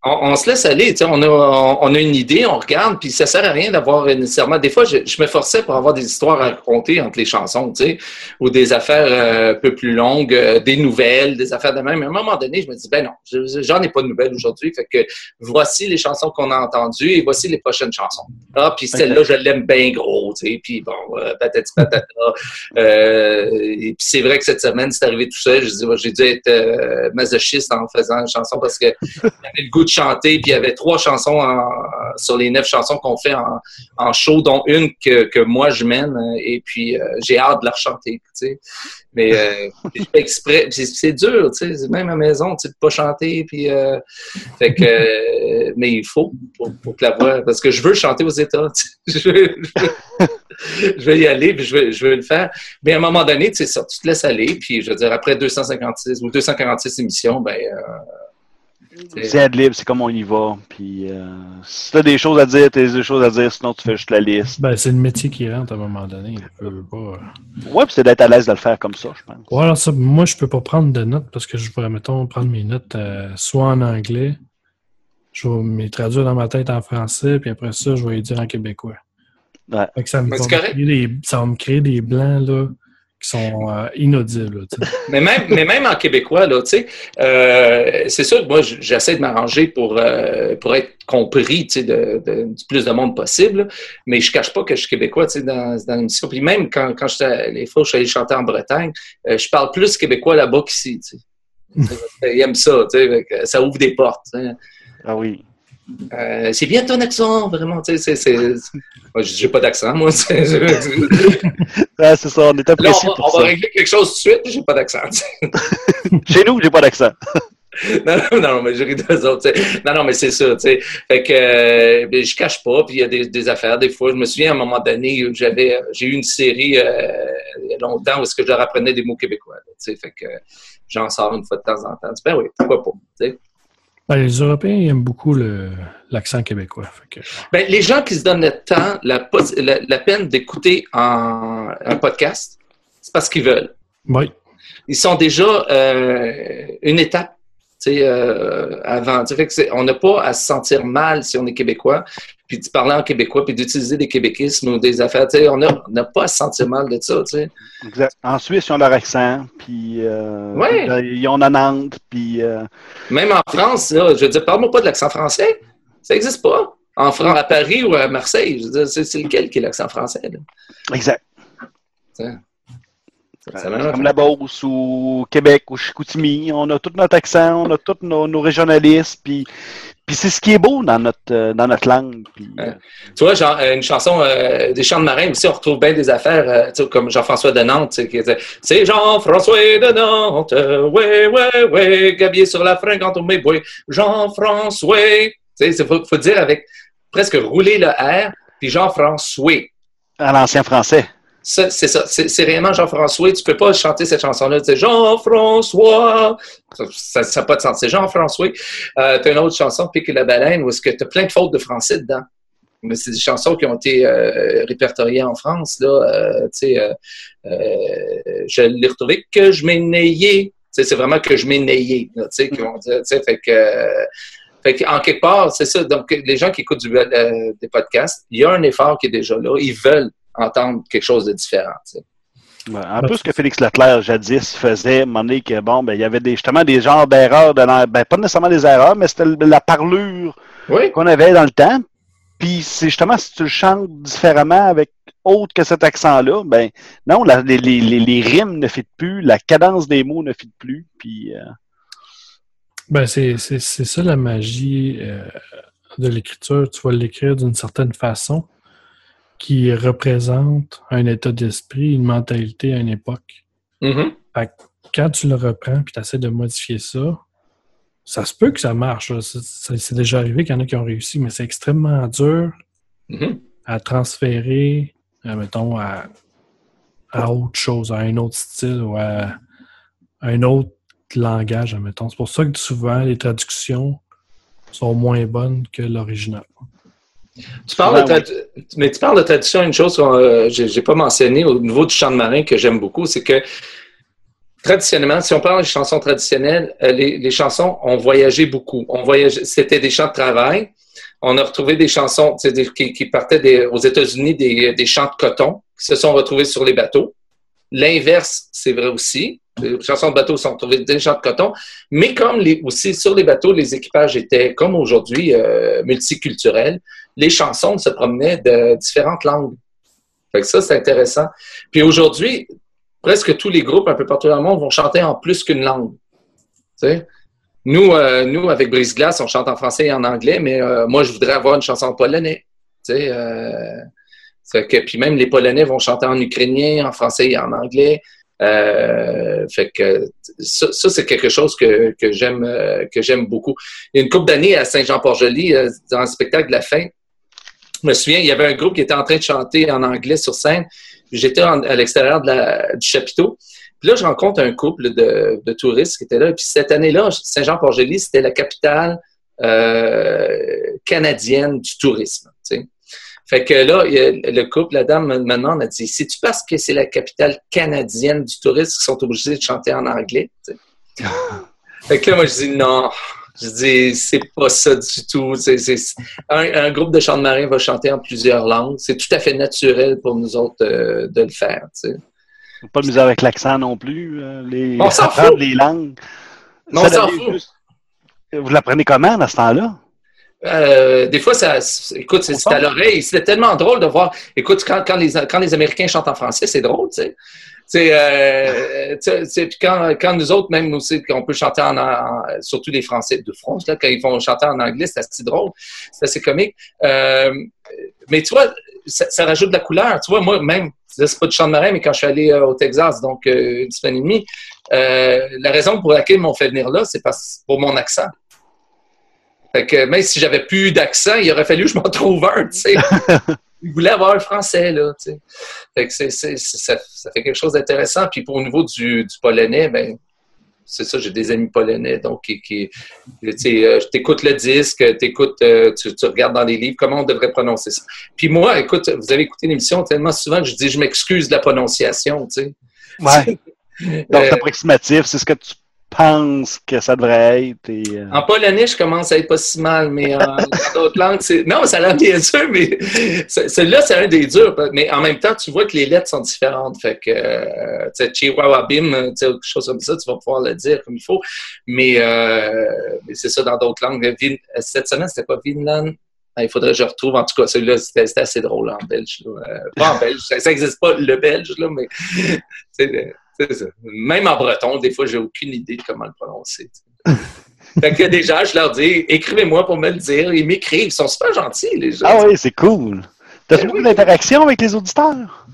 on se laisse aller, tu sais, on a, on, on a une idée, on regarde, puis ça sert à rien d'avoir nécessairement. Des fois, je, je me forçais pour avoir des histoires à raconter entre les chansons, tu sais, ou des affaires euh, un peu plus longues, euh, des nouvelles, des affaires de même. Mais à un moment donné, je me dis, ben non, je- j'en ai pas de nouvelles aujourd'hui, fait que voici les chansons qu'on a entendues et voici les prochaines chansons. Ah, puis celle-là, je l'aime bien gros, tu sais, puis bon, euh, patati patata. Euh, et puis c'est vrai que cette semaine, c'est arrivé tout seul. J'ai dû être masochiste en faisant une chanson parce que j'avais le goût de chanter, puis il y avait trois chansons en- sur les neuf chansons qu'on fait en, en show, dont une que, que moi je mène, euh, et puis euh, j'ai hâte de la rechanter, tu sais. Mais euh, je fais exprès, c'est, dur, tu sais, même à la maison, tu sais, de pas chanter, puis euh, fait que, mais il faut pour, pour que la voix, parce que je veux chanter aux États, tu sais. je, veux, je veux- je vais y aller, puis je veux, je veux le faire. Mais à un moment donné, tu sais ça, tu te laisses aller, puis je veux dire, après 256 ou 246 émissions, ben C'est ad lib, c'est comme on y va. Puis euh, si t'as des choses à dire, t'as des choses à dire, sinon tu fais juste la liste. Ben, c'est le métier qui rentre à un moment donné. Je veux pas... Ouais, puis c'est d'être à l'aise de le faire comme ça, je pense. Ouais, alors ça, moi, je peux pas prendre de notes parce que je pourrais, mettons, prendre mes notes euh, soit en anglais, je vais me les traduire dans ma tête en français, puis après ça, je vais les dire en québécois. Ouais. Fait que ça, me va me créer des, ça va me créer des blancs là, qui sont euh, inaudibles. là. Mais même, mais même en québécois, là, tu sais, euh, c'est sûr que moi, j'essaie de m'arranger pour, euh, pour être compris, tu sais, de, de- du plus de monde possible. Mais je cache pas que je suis québécois, tu sais, dans, dans l'émission. Puis même quand, quand j'étais, les fois où je suis allé chanter en Bretagne, euh, je parle plus québécois là-bas qu'ici. Ils aiment ça, ça ouvre des portes. Ah oui. Euh, c'est bien ton accent, vraiment, tu sais, c'est, c'est... Moi, j'ai pas d'accent, moi. Ah, c'est ça, on est Là, apprécié on, va- pour on va ça. régler quelque chose tout de suite, j'ai pas d'accent. Chez nous, j'ai pas d'accent. Non, non, non, mais je ris d'eux autres. Non, non, mais c'est ça, tu sais. Fait que euh, ben, je cache pas, puis il y a des, des affaires. Des fois, je me souviens à un moment donné, j'avais j'ai eu une série euh, il y a longtemps où est-ce que je leur apprenais des mots québécois. là. Fait que j'en sors une fois de temps en temps. Ben oui, pourquoi pas. Les Européens aiment beaucoup l'accent québécois. Fait que, Ben, les gens qui se donnent le temps, la, pos- la, la peine d'écouter un podcast, c'est parce qu'ils veulent. oui. ils sont déjà euh, une étape euh, avant. Fait que on n'a pas à se sentir mal si on est québécois, puis de parler en québécois, puis d'utiliser des québéquismes ou des affaires. On n'a pas à se sentir mal de ça. Exact. En Suisse, ils ont leur accent, puis euh, Ouais. ils ont Nantes, puis euh, Même en France, là, je veux dire, parle-moi pas de l'accent français. Ça n'existe pas. En France, à Paris ou à Marseille, c'est lequel qui est l'accent français? là? exact. Comme la Beauce ou Québec ou Chicoutimi, on a tout notre accent, on a tous nos, nos régionalistes, puis, puis c'est ce qui est beau dans notre, euh, dans notre langue. puis, euh, Ouais. Tu vois, genre, une chanson euh, des chants de marins aussi, on retrouve bien des affaires, euh, comme Jean-François de Nantes, qui disait C'est Jean-François de Nantes, ouais, ouais, ouais, gabier sur la fringante au mébois, Jean-François. Tu sais, il faut, faut dire avec presque rouler le R, puis Jean-François. à l'ancien français. C'est ça, c'est réellement Jean-François. Tu peux pas chanter cette chanson-là. C'est Jean-François. Ça n'a pas de sens. C'est Jean-François. Euh, tu as une autre chanson, Pique la baleine, où est-ce que tu as plein de fautes de français dedans. Mais c'est des chansons qui ont été euh, répertoriées en France. Là, euh, euh, euh, je l'ai retrouvé que je sais, c'est vraiment que je sais, fait que, fait en quelque part, c'est ça. Donc, les gens qui écoutent du, des podcasts, il y a un effort qui est déjà là. Ils veulent entendre quelque chose de différent. tu sais. Ouais, un peu ce que Félix Leclerc jadis faisait, donné, que bon, ben, il y avait des, justement des genres d'erreurs, de, ben, pas nécessairement des erreurs, mais c'était la parlure Oui, qu'on avait dans le temps. Puis c'est justement si tu le chantes différemment avec autre que cet accent-là, ben non, la- les, les, les, les rimes ne fit plus, la cadence des mots ne fit plus. Puis euh, Ben, c'est c'est- c'est ça la magie euh, de l'écriture. Tu vas l'écrire d'une certaine façon qui représente un état d'esprit, une mentalité à une époque. Mhm. Fait que quand tu le reprends puis tu essaies de modifier ça, ça se peut que ça marche. C'est- déjà arrivé qu'il y en a qui ont réussi, mais c'est extrêmement dur Mhm. à transférer, euh, mettons, à, à autre chose, à un autre style ou à, à un autre langage, mettons. C'est pour ça que souvent les traductions sont moins bonnes que l'original. Tu parles de mais tu parles de traduction, une chose que euh, j'ai j'ai pas mentionné au niveau du chant de marin que j'aime beaucoup, c'est que traditionnellement, si on parle des chansons traditionnelles, euh, les, les chansons ont voyagé beaucoup. On c'était des chants de travail. On a retrouvé des chansons des- qui, qui partaient des- aux États-Unis, des, des chants de coton, qui se sont retrouvés sur les bateaux. L'inverse, c'est vrai aussi. Les chansons de bateau sont des chants de coton. Mais comme les, aussi sur les bateaux, les équipages étaient, comme aujourd'hui, euh, multiculturels, les chansons se promenaient de différentes langues. Fait que ça, c'est intéressant. Puis aujourd'hui, presque tous les groupes un peu partout dans le monde vont chanter en plus qu'une langue. Nous, euh, nous, avec Brise Glace, on chante en français et en anglais, mais euh, moi, je voudrais avoir une chanson en polonais. Euh, puis même les Polonais vont chanter en ukrainien, en français et en anglais. Euh, fait que ça, ça, c'est quelque chose que, que j'aime euh, que j'aime beaucoup. Une couple d'années à Saint-Jean-Port-Joli, euh, dans le spectacle de la fin, je me souviens, il y avait un groupe qui était en train de chanter en anglais sur scène. J'étais à l'extérieur du chapiteau. Puis là, je rencontre un couple de, de touristes qui étaient là. Puis cette année-là, Saint-Jean-Port-Joli, c'était la capitale euh, canadienne du tourisme. Fait que là, le couple, la dame me demande, elle dit, c'est-tu parce que c'est la capitale canadienne du tourisme qu'ils sont obligés de chanter en anglais? fait que là, moi, je dis non. Je dis, c'est pas ça du tout. Un, un groupe de chants de marins va chanter en plusieurs langues. C'est tout à fait naturel pour nous autres euh, de le faire. pas de misère avec l'accent non plus. euh, les, On s'en fout. les langues. On s'en fout. juste- Vous l'apprenez comment dans ce temps-là? Euh, des fois, ça, écoute, c'est, à l'oreille. C'est tellement drôle de voir. Écoute, quand, quand, les, quand les Américains chantent en français, c'est drôle, tu sais. C'est, euh, puis quand, quand nous autres, même aussi, qu'on peut chanter en, en- surtout les Français de France, là, quand ils vont chanter en anglais, c'est assez drôle, c'est assez comique. Euh, mais tu vois, ça, ça rajoute de la couleur. Tu vois, moi, même, c'est pas du chant de marin, mais quand je suis allé euh, au Texas, donc euh, une semaine et demie, euh, la raison pour laquelle ils m'ont fait venir là, c'est pour mon accent. Fait que même si j'avais plus d'accent, il aurait fallu que je m'en trouve un, tu sais. Ils voulaient avoir un français, là, tu sais. Fait que c'est, c'est- c'est- ça, ça fait quelque chose d'intéressant. Puis pour au niveau du, du polonais, ben c'est ça, j'ai des amis polonais, donc qui, qui tu sais, euh, t'écoutes le disque, t'écoutes, euh, tu, tu regardes dans les livres, comment on devrait prononcer ça. Puis moi, écoute, vous avez écouté l'émission tellement souvent que je dis, je m'excuse de la prononciation, tu sais. Ouais. Donc, Euh, approximatif, c'est ce que tu penses que ça devrait être. et, euh, En polonais, je commence à être pas si mal, mais en dans d'autres langues, c'est. Non, ça a l'air bien sûr, mais ce- celui-là, c'est un des durs. Mais en même temps, tu vois que les lettres sont différentes. Fait que, euh, tu sais, Chihuahua-bim, tu sais, quelque chose comme ça, tu vas pouvoir le dire comme il faut. Mais, euh, mais c'est ça dans d'autres langues. Cette semaine, c'était pas Vinland? Ah, il faudrait que je retrouve. En tout cas, celui-là, c'était assez drôle en belge. là. Euh, pas en belge, ça n'existe pas le belge, là, mais. Même en breton, des fois, j'ai aucune idée de comment le prononcer. fait que déjà, je leur dis, écrivez-moi pour me le dire. Ils m'écrivent. Ils sont super gentils, les gens. Ah oui, c'est cool. T'as-tu beaucoup oui. d'interactions avec les auditeurs?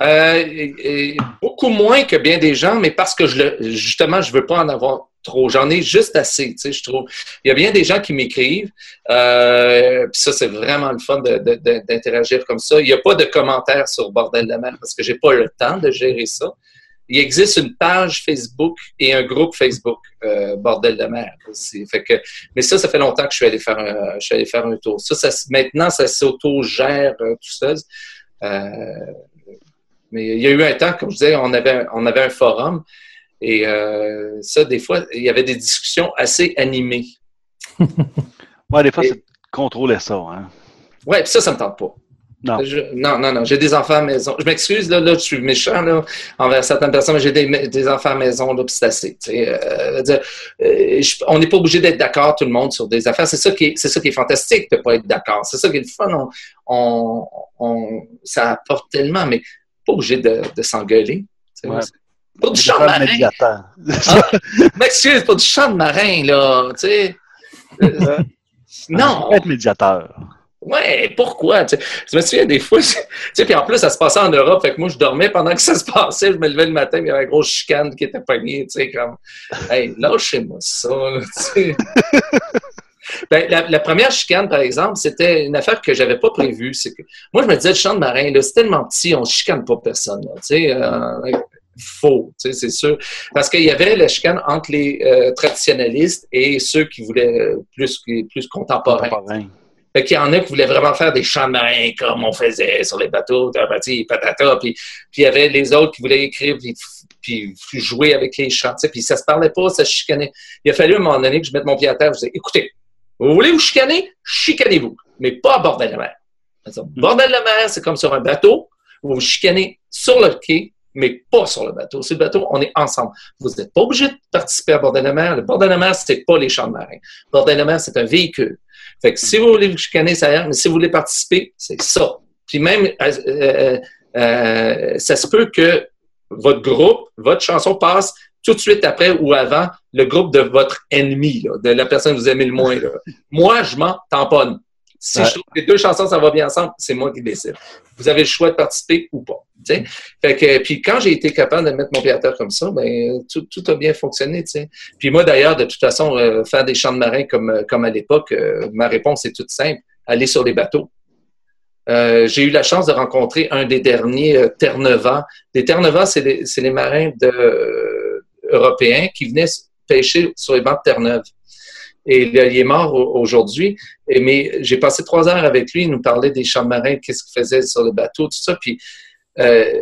Euh, et- et beaucoup moins que bien des gens, mais parce que je le, justement, je veux pas en avoir trop. J'en ai juste assez, tu sais, je trouve. Il y a bien des gens qui m'écrivent, euh, puis ça, c'est vraiment le fun d'interagir comme ça. Il n'y a pas de commentaires sur Bordel de mer parce que j'ai pas le temps de gérer ça. Il existe une page Facebook et un groupe Facebook, euh, Bordel de mer aussi. Fait que, mais ça, ça fait longtemps que je suis allé faire un, je suis allé faire un tour. Ça, ça maintenant, ça s'auto-gère euh, tout seul. Euh, mais il y a eu un temps, comme je disais, on avait, on avait un forum et ça, des fois, il y avait des discussions assez animées. Ouais, des fois, Et- c'est contrôler ça. Hein? Ouais, puis ça, ça me tente pas. Non. Je- non, non, non. J'ai des enfants à la maison. Je m'excuse, là, là, je suis méchant là, envers certaines personnes, mais j'ai des, des enfants à la maison, là, puis c'est assez. tu sais. Euh, je veux dire, euh, je- on n'est pas obligé d'être d'accord, tout le monde, sur des affaires. C'est ça qui est, c'est ça qui est fantastique, de ne pas être d'accord. C'est ça qui est le fun. On, on, on- ça apporte tellement, mais pas obligé de, de s'engueuler. Ouais. Pas du champ le marin. médiateur. Je m'excuse, pas du champ de marin, là. Tu sais. Euh, non. Être médiateur. Ouais, pourquoi? Tu sais, je me souviens des fois, tu sais, puis en plus, ça se passait en Europe, fait que moi, je dormais pendant que ça se passait, je me levais le matin, il y avait une grosse chicane qui était pognée, tu sais, comme, hey, lâchez-moi ça, tu sais. Ben, la, première chicane, par exemple, c'était une affaire que j'avais pas prévue. C'est que moi, je me disais, le champ de marin, là, c'est tellement petit, on chicane pas personne. Tu sais, euh, faux, tu sais, c'est sûr. Parce qu'il y avait la chicane entre les euh, traditionnalistes et ceux qui voulaient plus, plus contemporains. Contemporain. Fait y en a qui voulaient vraiment faire des champs de marins comme on faisait sur les bateaux, patata, puis, puis il y avait les autres qui voulaient écrire puis, puis jouer avec les chants, puis ça se parlait pas, ça chicanait. Il a fallu à un moment donné que je mette mon pied à terre, je disais, écoutez, vous voulez vous chicaner? Chicanez-vous, mais pas à bordel de mer. Bordel de mer, c'est comme sur un bateau, vous vous chicanez sur le quai, mais pas sur le bateau. Sur le bateau, on est ensemble. Vous n'êtes pas obligé de participer à Bordel de mer. Le Bordel de mer, c'est pas les champs de marins. Bordel de mer, c'est un véhicule. Fait que si vous voulez vous chicaner, ça mais si vous voulez participer, c'est ça. Puis même, euh, euh, euh, ça se peut que votre groupe, votre chanson passe tout de suite après ou avant le groupe de votre ennemi, de la personne que vous aimez le moins. Moi, je m'en tamponne. Si Ouais. je trouve que les deux chansons, ça va bien ensemble, c'est moi qui décide. Vous avez le choix de participer ou pas. Fait que, puis quand j'ai été capable de mettre mon pied à terre comme ça, ben, tout, tout a bien fonctionné. Puis moi, d'ailleurs, de toute façon, euh, faire des chants de marins comme, euh, comme à l'époque, euh, ma réponse est toute simple. Aller sur les bateaux. Euh, j'ai eu la chance de rencontrer un des derniers euh, Terre-Neuva. Les Terre-Neuva, c'est les, c'est les marins de, euh, européens qui venaient pêcher sur les bancs de Terre-Neuve. Et il est mort au- aujourd'hui. Mais j'ai passé trois heures avec lui. Il nous parlait des champs marins, qu'est-ce qu'il faisait sur le bateau, tout ça. Puis euh,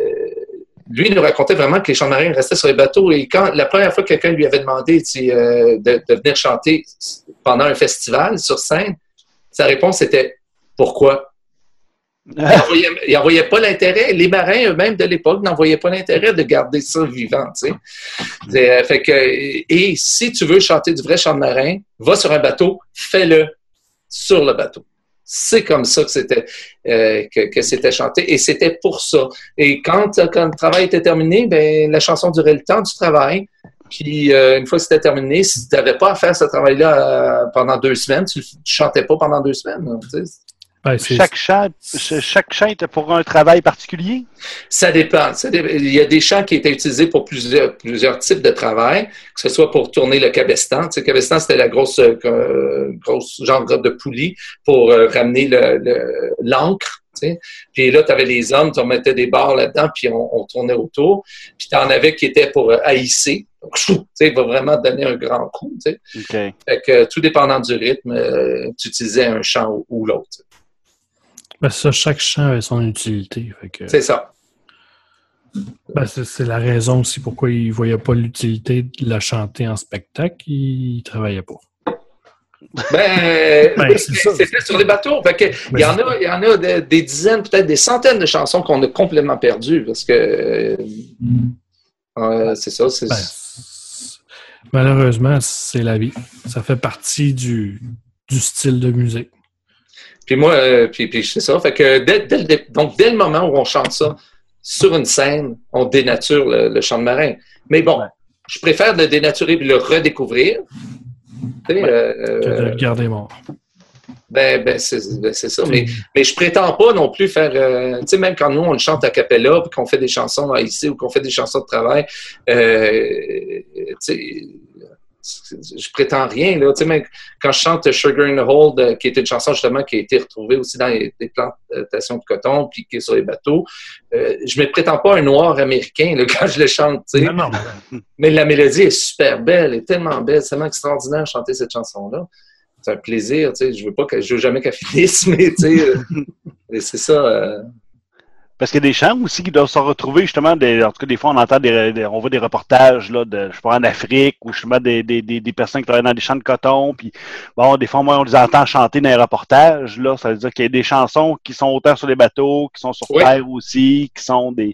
lui, nous racontait vraiment que les champs de marins restaient sur les bateaux. Et quand la première fois que quelqu'un lui avait demandé euh, de venir chanter pendant un festival sur scène, sa réponse était Pourquoi? Il n'envoyait, il envoyait pas l'intérêt. Les marins eux-mêmes de l'époque n'envoyaient pas l'intérêt de garder ça vivant. Euh, et si tu veux chanter du vrai chant de marin, va sur un bateau, fais-le sur le bateau. C'est comme ça que c'était euh, chanté et c'était pour ça. Et quand, quand le travail était terminé, ben la chanson durait le temps du travail. Puis euh, une fois que c'était terminé, si tu n'avais pas à faire ce travail-là pendant deux semaines, tu, tu chantais pas pendant deux semaines. Ben, Chaque chant, chaque chant était pour un travail particulier? Ça dépend. Ça Il y a des chants qui étaient utilisés pour plusieurs, plusieurs types de travail, que ce soit pour tourner le cabestan. Tu sais, le cabestan, c'était la grosse, euh, grosse genre de poulie pour euh, ramener le- le- l'encre. tu sais. Puis là, tu avais les hommes, tu mettais des barres là-dedans, puis on, on tournait autour. Puis tu en avais qui étaient pour euh, haïsser. Donc, chou, tu sais, il va vraiment donner un grand coup. tu sais. OK. Fait que tout dépendant du rythme, euh, tu utilisais un chant ou, ou l'autre. Ben, ça, chaque chant avait son utilité. Que, C'est ça. ben, c'est, la raison aussi pourquoi il ne voyait pas l'utilité de la chanter en spectacle. Il ne travaillait pas. Ben, Ben, c'est ça. c'était sur les bateaux. Fait que, il y en a, il y en a de- des dizaines, peut-être des centaines de chansons qu'on a complètement perdues parce que euh, euh, c'est ça. Ben, malheureusement, c'est la vie. Ça fait partie du, du style de musique. Puis moi, euh, puis, puis c'est ça. Fait que dès, dès le donc dès le moment où on chante ça, sur une scène, on dénature le, le chant de marin. Mais bon, je préfère le dénaturer et le redécouvrir. Euh, Que de euh, le garder mort. ben, ben, c'est ben, c'est ça. Mais, mais je prétends pas non plus faire. euh, tu sais, même quand nous, on le chante à cappella, puis qu'on fait des chansons ici ou qu'on fait des chansons de travail, euh, tu sais, je prétends rien. Là. Tu sais, même quand je chante Sugar in the Hole, euh, qui est une chanson justement qui a été retrouvée aussi dans les, les plantations de coton, puis qui est sur les bateaux, euh, je me prétends pas un noir américain là, quand je le chante. tu sais. Non, non. Mais la mélodie est super belle, elle est tellement belle, c'est tellement extraordinaire de chanter cette chanson-là. C'est un plaisir, tu sais. Je veux pas que je veux jamais qu'elle finisse, mais tu sais, euh, mais c'est ça. euh, Parce qu'il y a des chants aussi qui doivent se retrouver, justement, des, en tout cas, des fois, on entend des, des- on voit des reportages, là, de, je sais pas, en Afrique, ou justement, des, des, des, des personnes qui travaillent dans des champs de coton, puis bon, des fois, moi, on les entend chanter dans les reportages, là, ça veut dire qu'il y a des chansons qui sont autant sur les bateaux, qui sont sur Oui. terre aussi, qui sont des,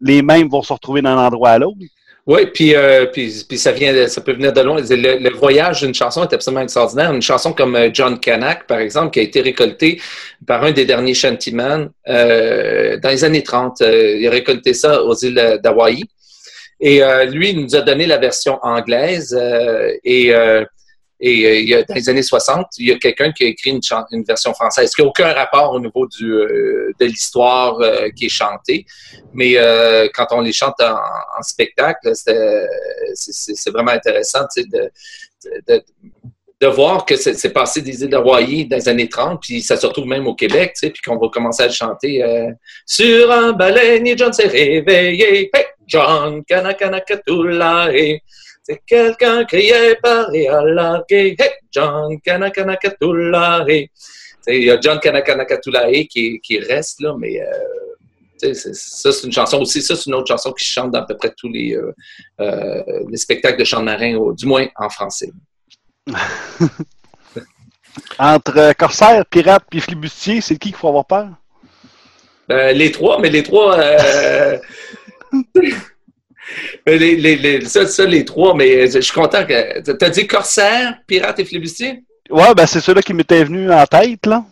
les mêmes vont se retrouver d'un endroit à l'autre. Oui, puis, euh, puis, ça vient, ça peut venir de loin. Le, voyage d'une chanson est absolument extraordinaire. Une chanson comme euh, John Kanak, par exemple, qui a été récoltée par un des derniers shantyman euh, dans les années 30. Euh, il a récolté ça aux îles d'Hawaï. Et euh, lui, il nous a donné la version anglaise. euh, et euh, et euh, dans les années 60, il y a quelqu'un qui a écrit une, version française qui n'a aucun rapport au niveau euh, de l'histoire euh, qui est chantée? Mais quand on les chante en, spectacle, c'est vraiment intéressant de, voir que c'est passé des îles d'Hawaï dans les années 30, puis ça se retrouve même au Québec, puis qu'on va commencer à le chanter Sur un baleinier, John s'est réveillé, hey, John, hey. C'est quelqu'un criait pareil à larguer, hey, John, Kanakanakatula, hey. Tu sais, Il y a John Kanakanakatula hey, qui, qui reste, là, mais euh, ça, c'est une chanson aussi. Ça, c'est une autre chanson qui chante dans à peu près tous les, euh, euh, les spectacles de chant de marin, au- du moins en français. Entre corsaire, pirate puis flibustier, c'est qui qu'il faut avoir peur? Ben, les trois, mais les trois. euh, les, les, les- ça, les trois, mais je suis content que. T'as dit corsaire, pirate et flibustier? Ouais, ben c'est ceux-là qui m'étaient venus en tête, là.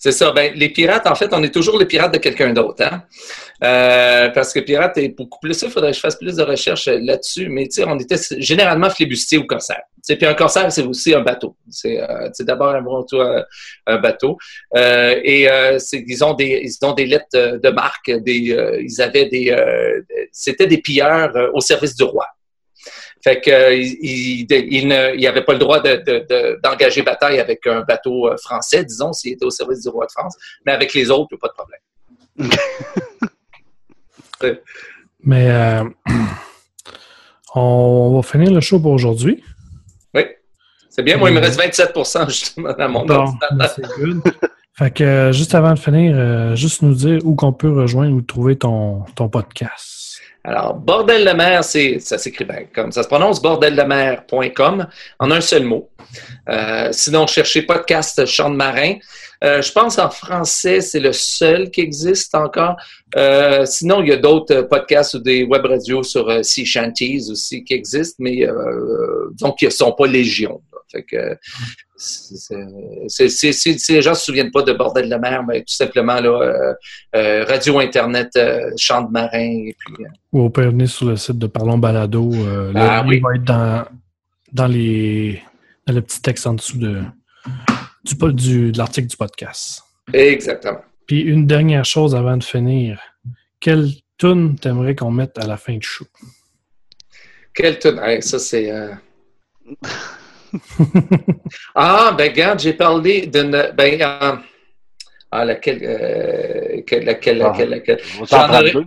C'est ça. Ben, les pirates, en fait, on est toujours les pirates de quelqu'un d'autre. Hein? Euh, parce que pirate est beaucoup plus. Il faudrait que je fasse plus de recherches là-dessus. Mais on était généralement flibustier ou corsaire. Tu sais, Puis un corsaire, c'est aussi un bateau. C'est euh, d'abord avant tout un, bateau. Euh, et euh, ils, ont des, ils ont des lettres de, de marque. Des, euh, ils avaient des. euh, C'était des pilleurs euh, au service du roi. Fait que euh, il, il, il ne- il avait pas le droit de- de- de- d'engager bataille avec un bateau euh, français, disons, s'il était au service du roi de France. Mais avec les autres, il n'y a pas de problème. Mais euh, on va finir le show pour aujourd'hui. Oui. C'est bien. Moi, il me reste 27% justement dans mon Bon, ben, c'est good. Fait que juste avant de finir, juste nous dire où qu'on peut rejoindre ou trouver ton, ton podcast. Alors, Bordel de mer, c'est, ça s'écrit bien comme ça se prononce, bordeldemer.com, en un seul mot. Euh, sinon, cherchez podcast Chant de marin. Euh, je pense en français, c'est le seul qui existe encore. Euh, sinon, il y a d'autres podcasts ou des web radios sur Sea Shanties aussi qui existent, mais disons qu'ils ne sont pas légion. Fait que si, si les gens ne se souviennent pas de Bordel de mer, ben, tout simplement là, euh, euh, radio Internet, euh, Chant de marin, et puis euh, Ou on peut venir sur le site de Parlons Balado. euh, le Ah, lien oui. va être dans, dans, les, dans le petit texte en dessous de, du, du- de l'article du podcast. Exactement. Puis une dernière chose avant de finir. Quelle tune t'aimerais qu'on mette à la fin du show? Quelle tune? Hey, ça, c'est. ah, ben, regarde, j'ai parlé d'une. Ben, euh, ah, laquelle, euh, quelle- laquelle, Ah. laquelle, laquelle? T'en J'en aurais- deux.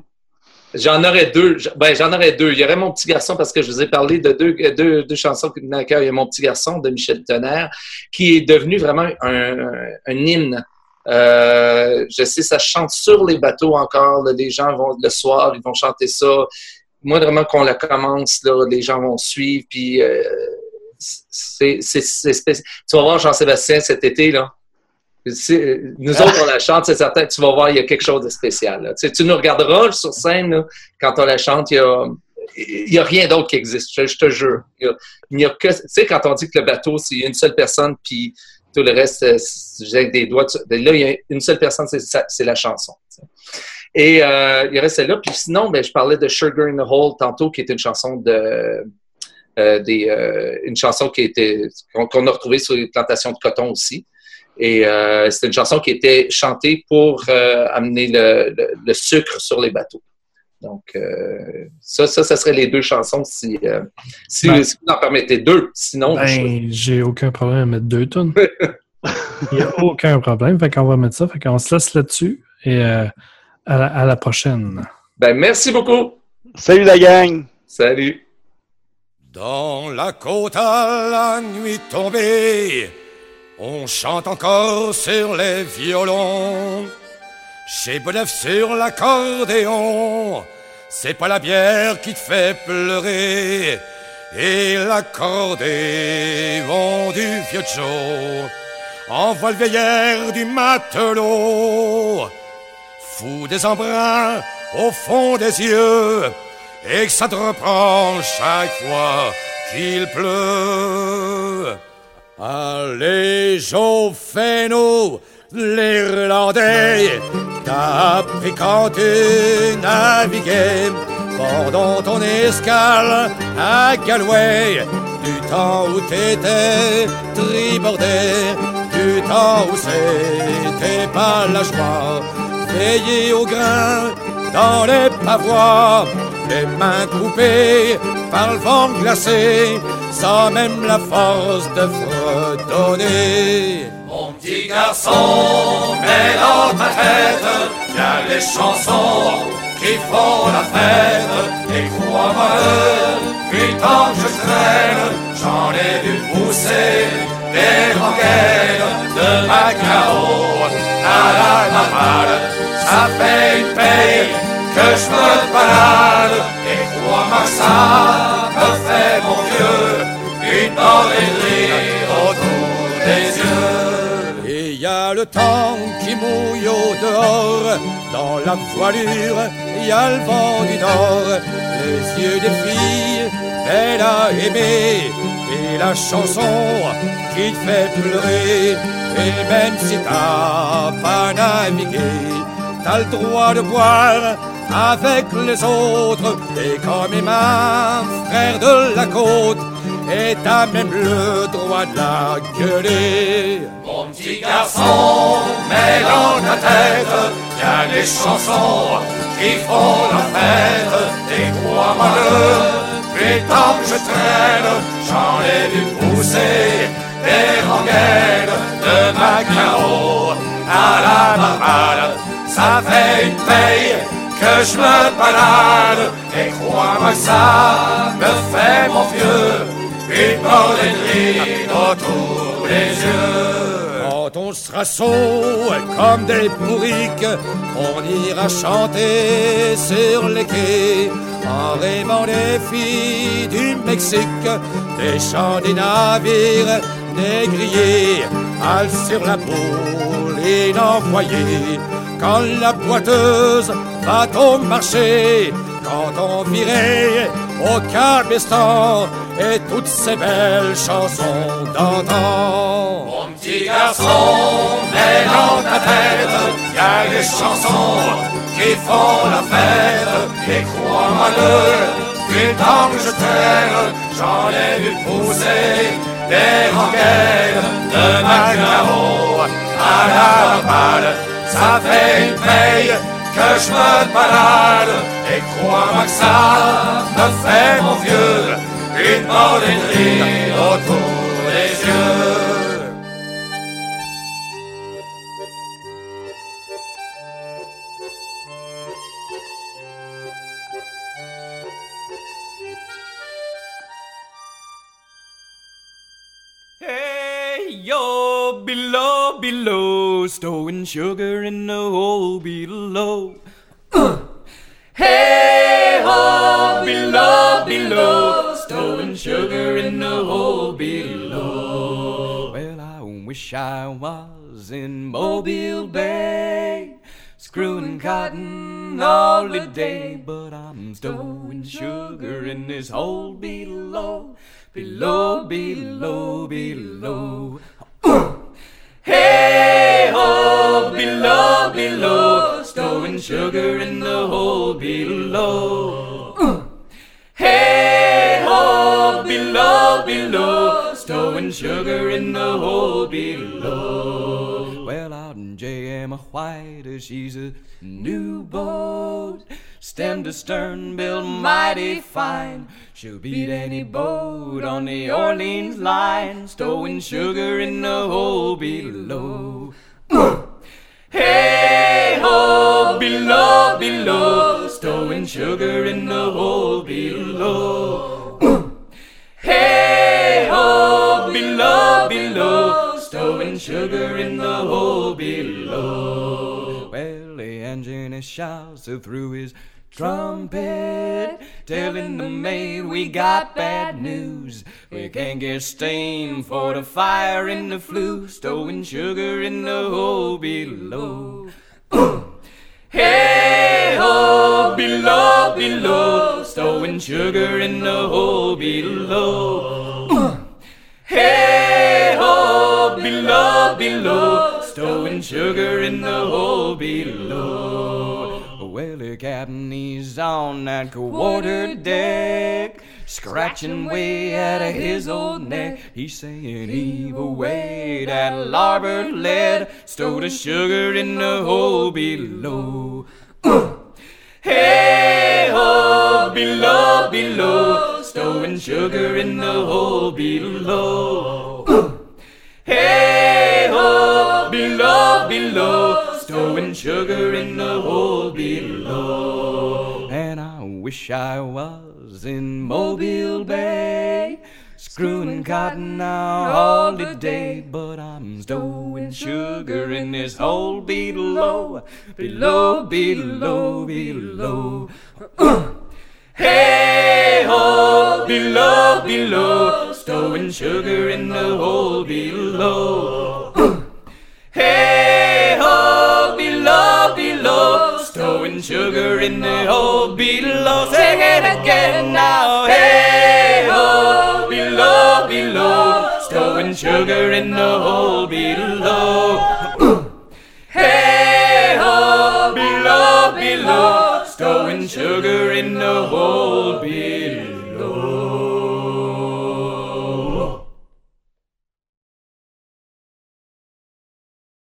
J'en aurais deux. J- Ben, j'en aurais deux. Il y aurait mon petit garçon, parce que je vous ai parlé de deux, deux, deux chansons qui me à cœur. Il y a mon petit garçon de Michel Tonnerre, qui est devenu vraiment un, un hymne. Euh, je sais, ça chante sur les bateaux encore. là. les gens vont, le soir, ils vont chanter ça. Moi, vraiment, qu'on la commence, là, les gens vont suivre. Puis, euh, c'est spécial. Tu vas voir Jean-Sébastien cet été, là. Nous autres, on la chante, c'est certain. Tu vas voir, il y a quelque chose de spécial. là. Tu, sais, tu nous regarderas sur scène là, quand on la chante. Il y a, il y a rien d'autre qui existe. Je, je te jure. Il y a, il n'y a que. Tu sais, quand on dit que le bateau, c'est une seule personne, puis tout le reste, euh, avec des doigts. tu- Là, il y a une seule personne, c'est la chanson. tu sais. Et euh, il aurait celle-là. Puis sinon, ben, je parlais de Sugar in the Hole tantôt, qui est une chanson de. Euh, des, euh, une chanson qui était qu'on qu'on a retrouvée sur les plantations de coton aussi. Et euh, c'était une chanson qui était chantée pour euh, amener le, le- le sucre sur les bateaux. Donc, euh, ça, ça, ça serait les deux chansons si, euh, si, Ben- si vous en permettez deux. Sinon, je- Ben, j'ai aucun problème à mettre deux tonnes. Il n'y a aucun problème. Fait qu'on va mettre ça. Fait qu'on se laisse là-dessus. Et euh, à, la, à la prochaine. ben, merci beaucoup. Salut la gang! Salut. Dans la côte à la nuit tombée, on chante encore sur les violons. Chez Bonneuf sur l'accordéon, c'est pas la bière qui te fait pleurer, et l'accordéon du vieux Joe envoie le veillère du matelot, fou des embruns au fond des yeux, et que ça te reprend chaque fois qu'il pleut. Allez, Joe, fais-nous l'Irlandais, t'as appris quand tu naviguais pendant ton escale à Galway, du temps où t'étais tribordé, du temps où c'était pas la joie, veiller au grain dans les pavois, les mains coupées par le vent glacé, sans même la force de fredonner. Mon petit garçon, mets dans ta tête, y a les chansons qui font la fête, et crois-moi, depuis tant que je traîne, j'en ai vu pousser des rengaines de Macao à la Laval. Ça fait une paye je me balade, et crois-moi ça me fait, mon vieux, une orellerie autour des yeux. Et y a le temps qui mouille au dehors, dans la voilure, y a le vent du nord, les yeux des filles, belles à aimer, et la chanson qui te fait pleurer, et même si t'as pas navigué, t'as le droit de boire avec les autres, et comme Emma, frère de la côte, et t'as même le droit de la gueuler. Mon petit garçon, mets dans ta tête, y a les chansons qui font la fête, et crois-moi le, plus tant que je traîne, j'en ai vu pousser des rengaines de Macao à la Barbade. Ça fait une paye que je me balade, et crois-moi ça me fait mon vieux, une bordellerie autour des yeux. Quand on sera saut comme des bourriques, on ira chanter sur les quais, en rêvant des filles du Mexique, des chants des navires négriers, hal sur la boule et l'envoyer. Quand la boiteuse va au marché, quand on virait au cabestan et toutes ces belles chansons d'antan. Mon petit garçon, mets dans ta tête, y a les chansons qui font la fête, et crois-moi le, plus tant je j'en ai vu pousser des rengaines de Macao à la balle. Ça fait une paye que je me balade, et crois-moi que ça me fait, mon vieux, une bordellerie autour des yeux. Below, below, stowing sugar in the hole below. Hey, ho, below, below, stowing sugar in the hole below. Well, I wish I was in Mobile Bay, screwing cotton all the day, but I'm stowing sugar in this hole below, below, below, below. Hey ho, below, below, stowing sugar in the hole below. Hey ho, below, below, stowing sugar in the hole below. Well, out in J.M. White, she's a new boat. Stem to stern, built mighty fine. She'll beat any boat on the Orleans line, stowing sugar in the hole below. Hey ho, below, below, stowing sugar in the hole below. Hey ho, below, below, sugar in the hole below. Well, the engine shouts through his trumpet, telling the maid we got bad news. We can't get steam for the fire in the flue, stowing sugar in the hole below. Hey ho, below, below, stowing sugar in the hole below. Hey below, below, stowing sugar in the hole below. Well, the captain, he's on that quarter deck, scratching way out his old neck. He's saying, heave away that larboard lead, stow the sugar in the hole below. Hey ho, below, below, stowing sugar in the hole below. Uh. Hey ho, below, below, stowing sugar in the hole below. And I wish I was in Mobile Bay, screwing cotton now all the day. But I'm stowing sugar in this hole below, below, below, below. Hey ho, below, below, stowing sugar in the hole below. Hey ho, below, below, stowing sugar in the hole below. Sing it again now. Hey ho, below, below, stowing sugar in the hole below. Sugar in the whole below.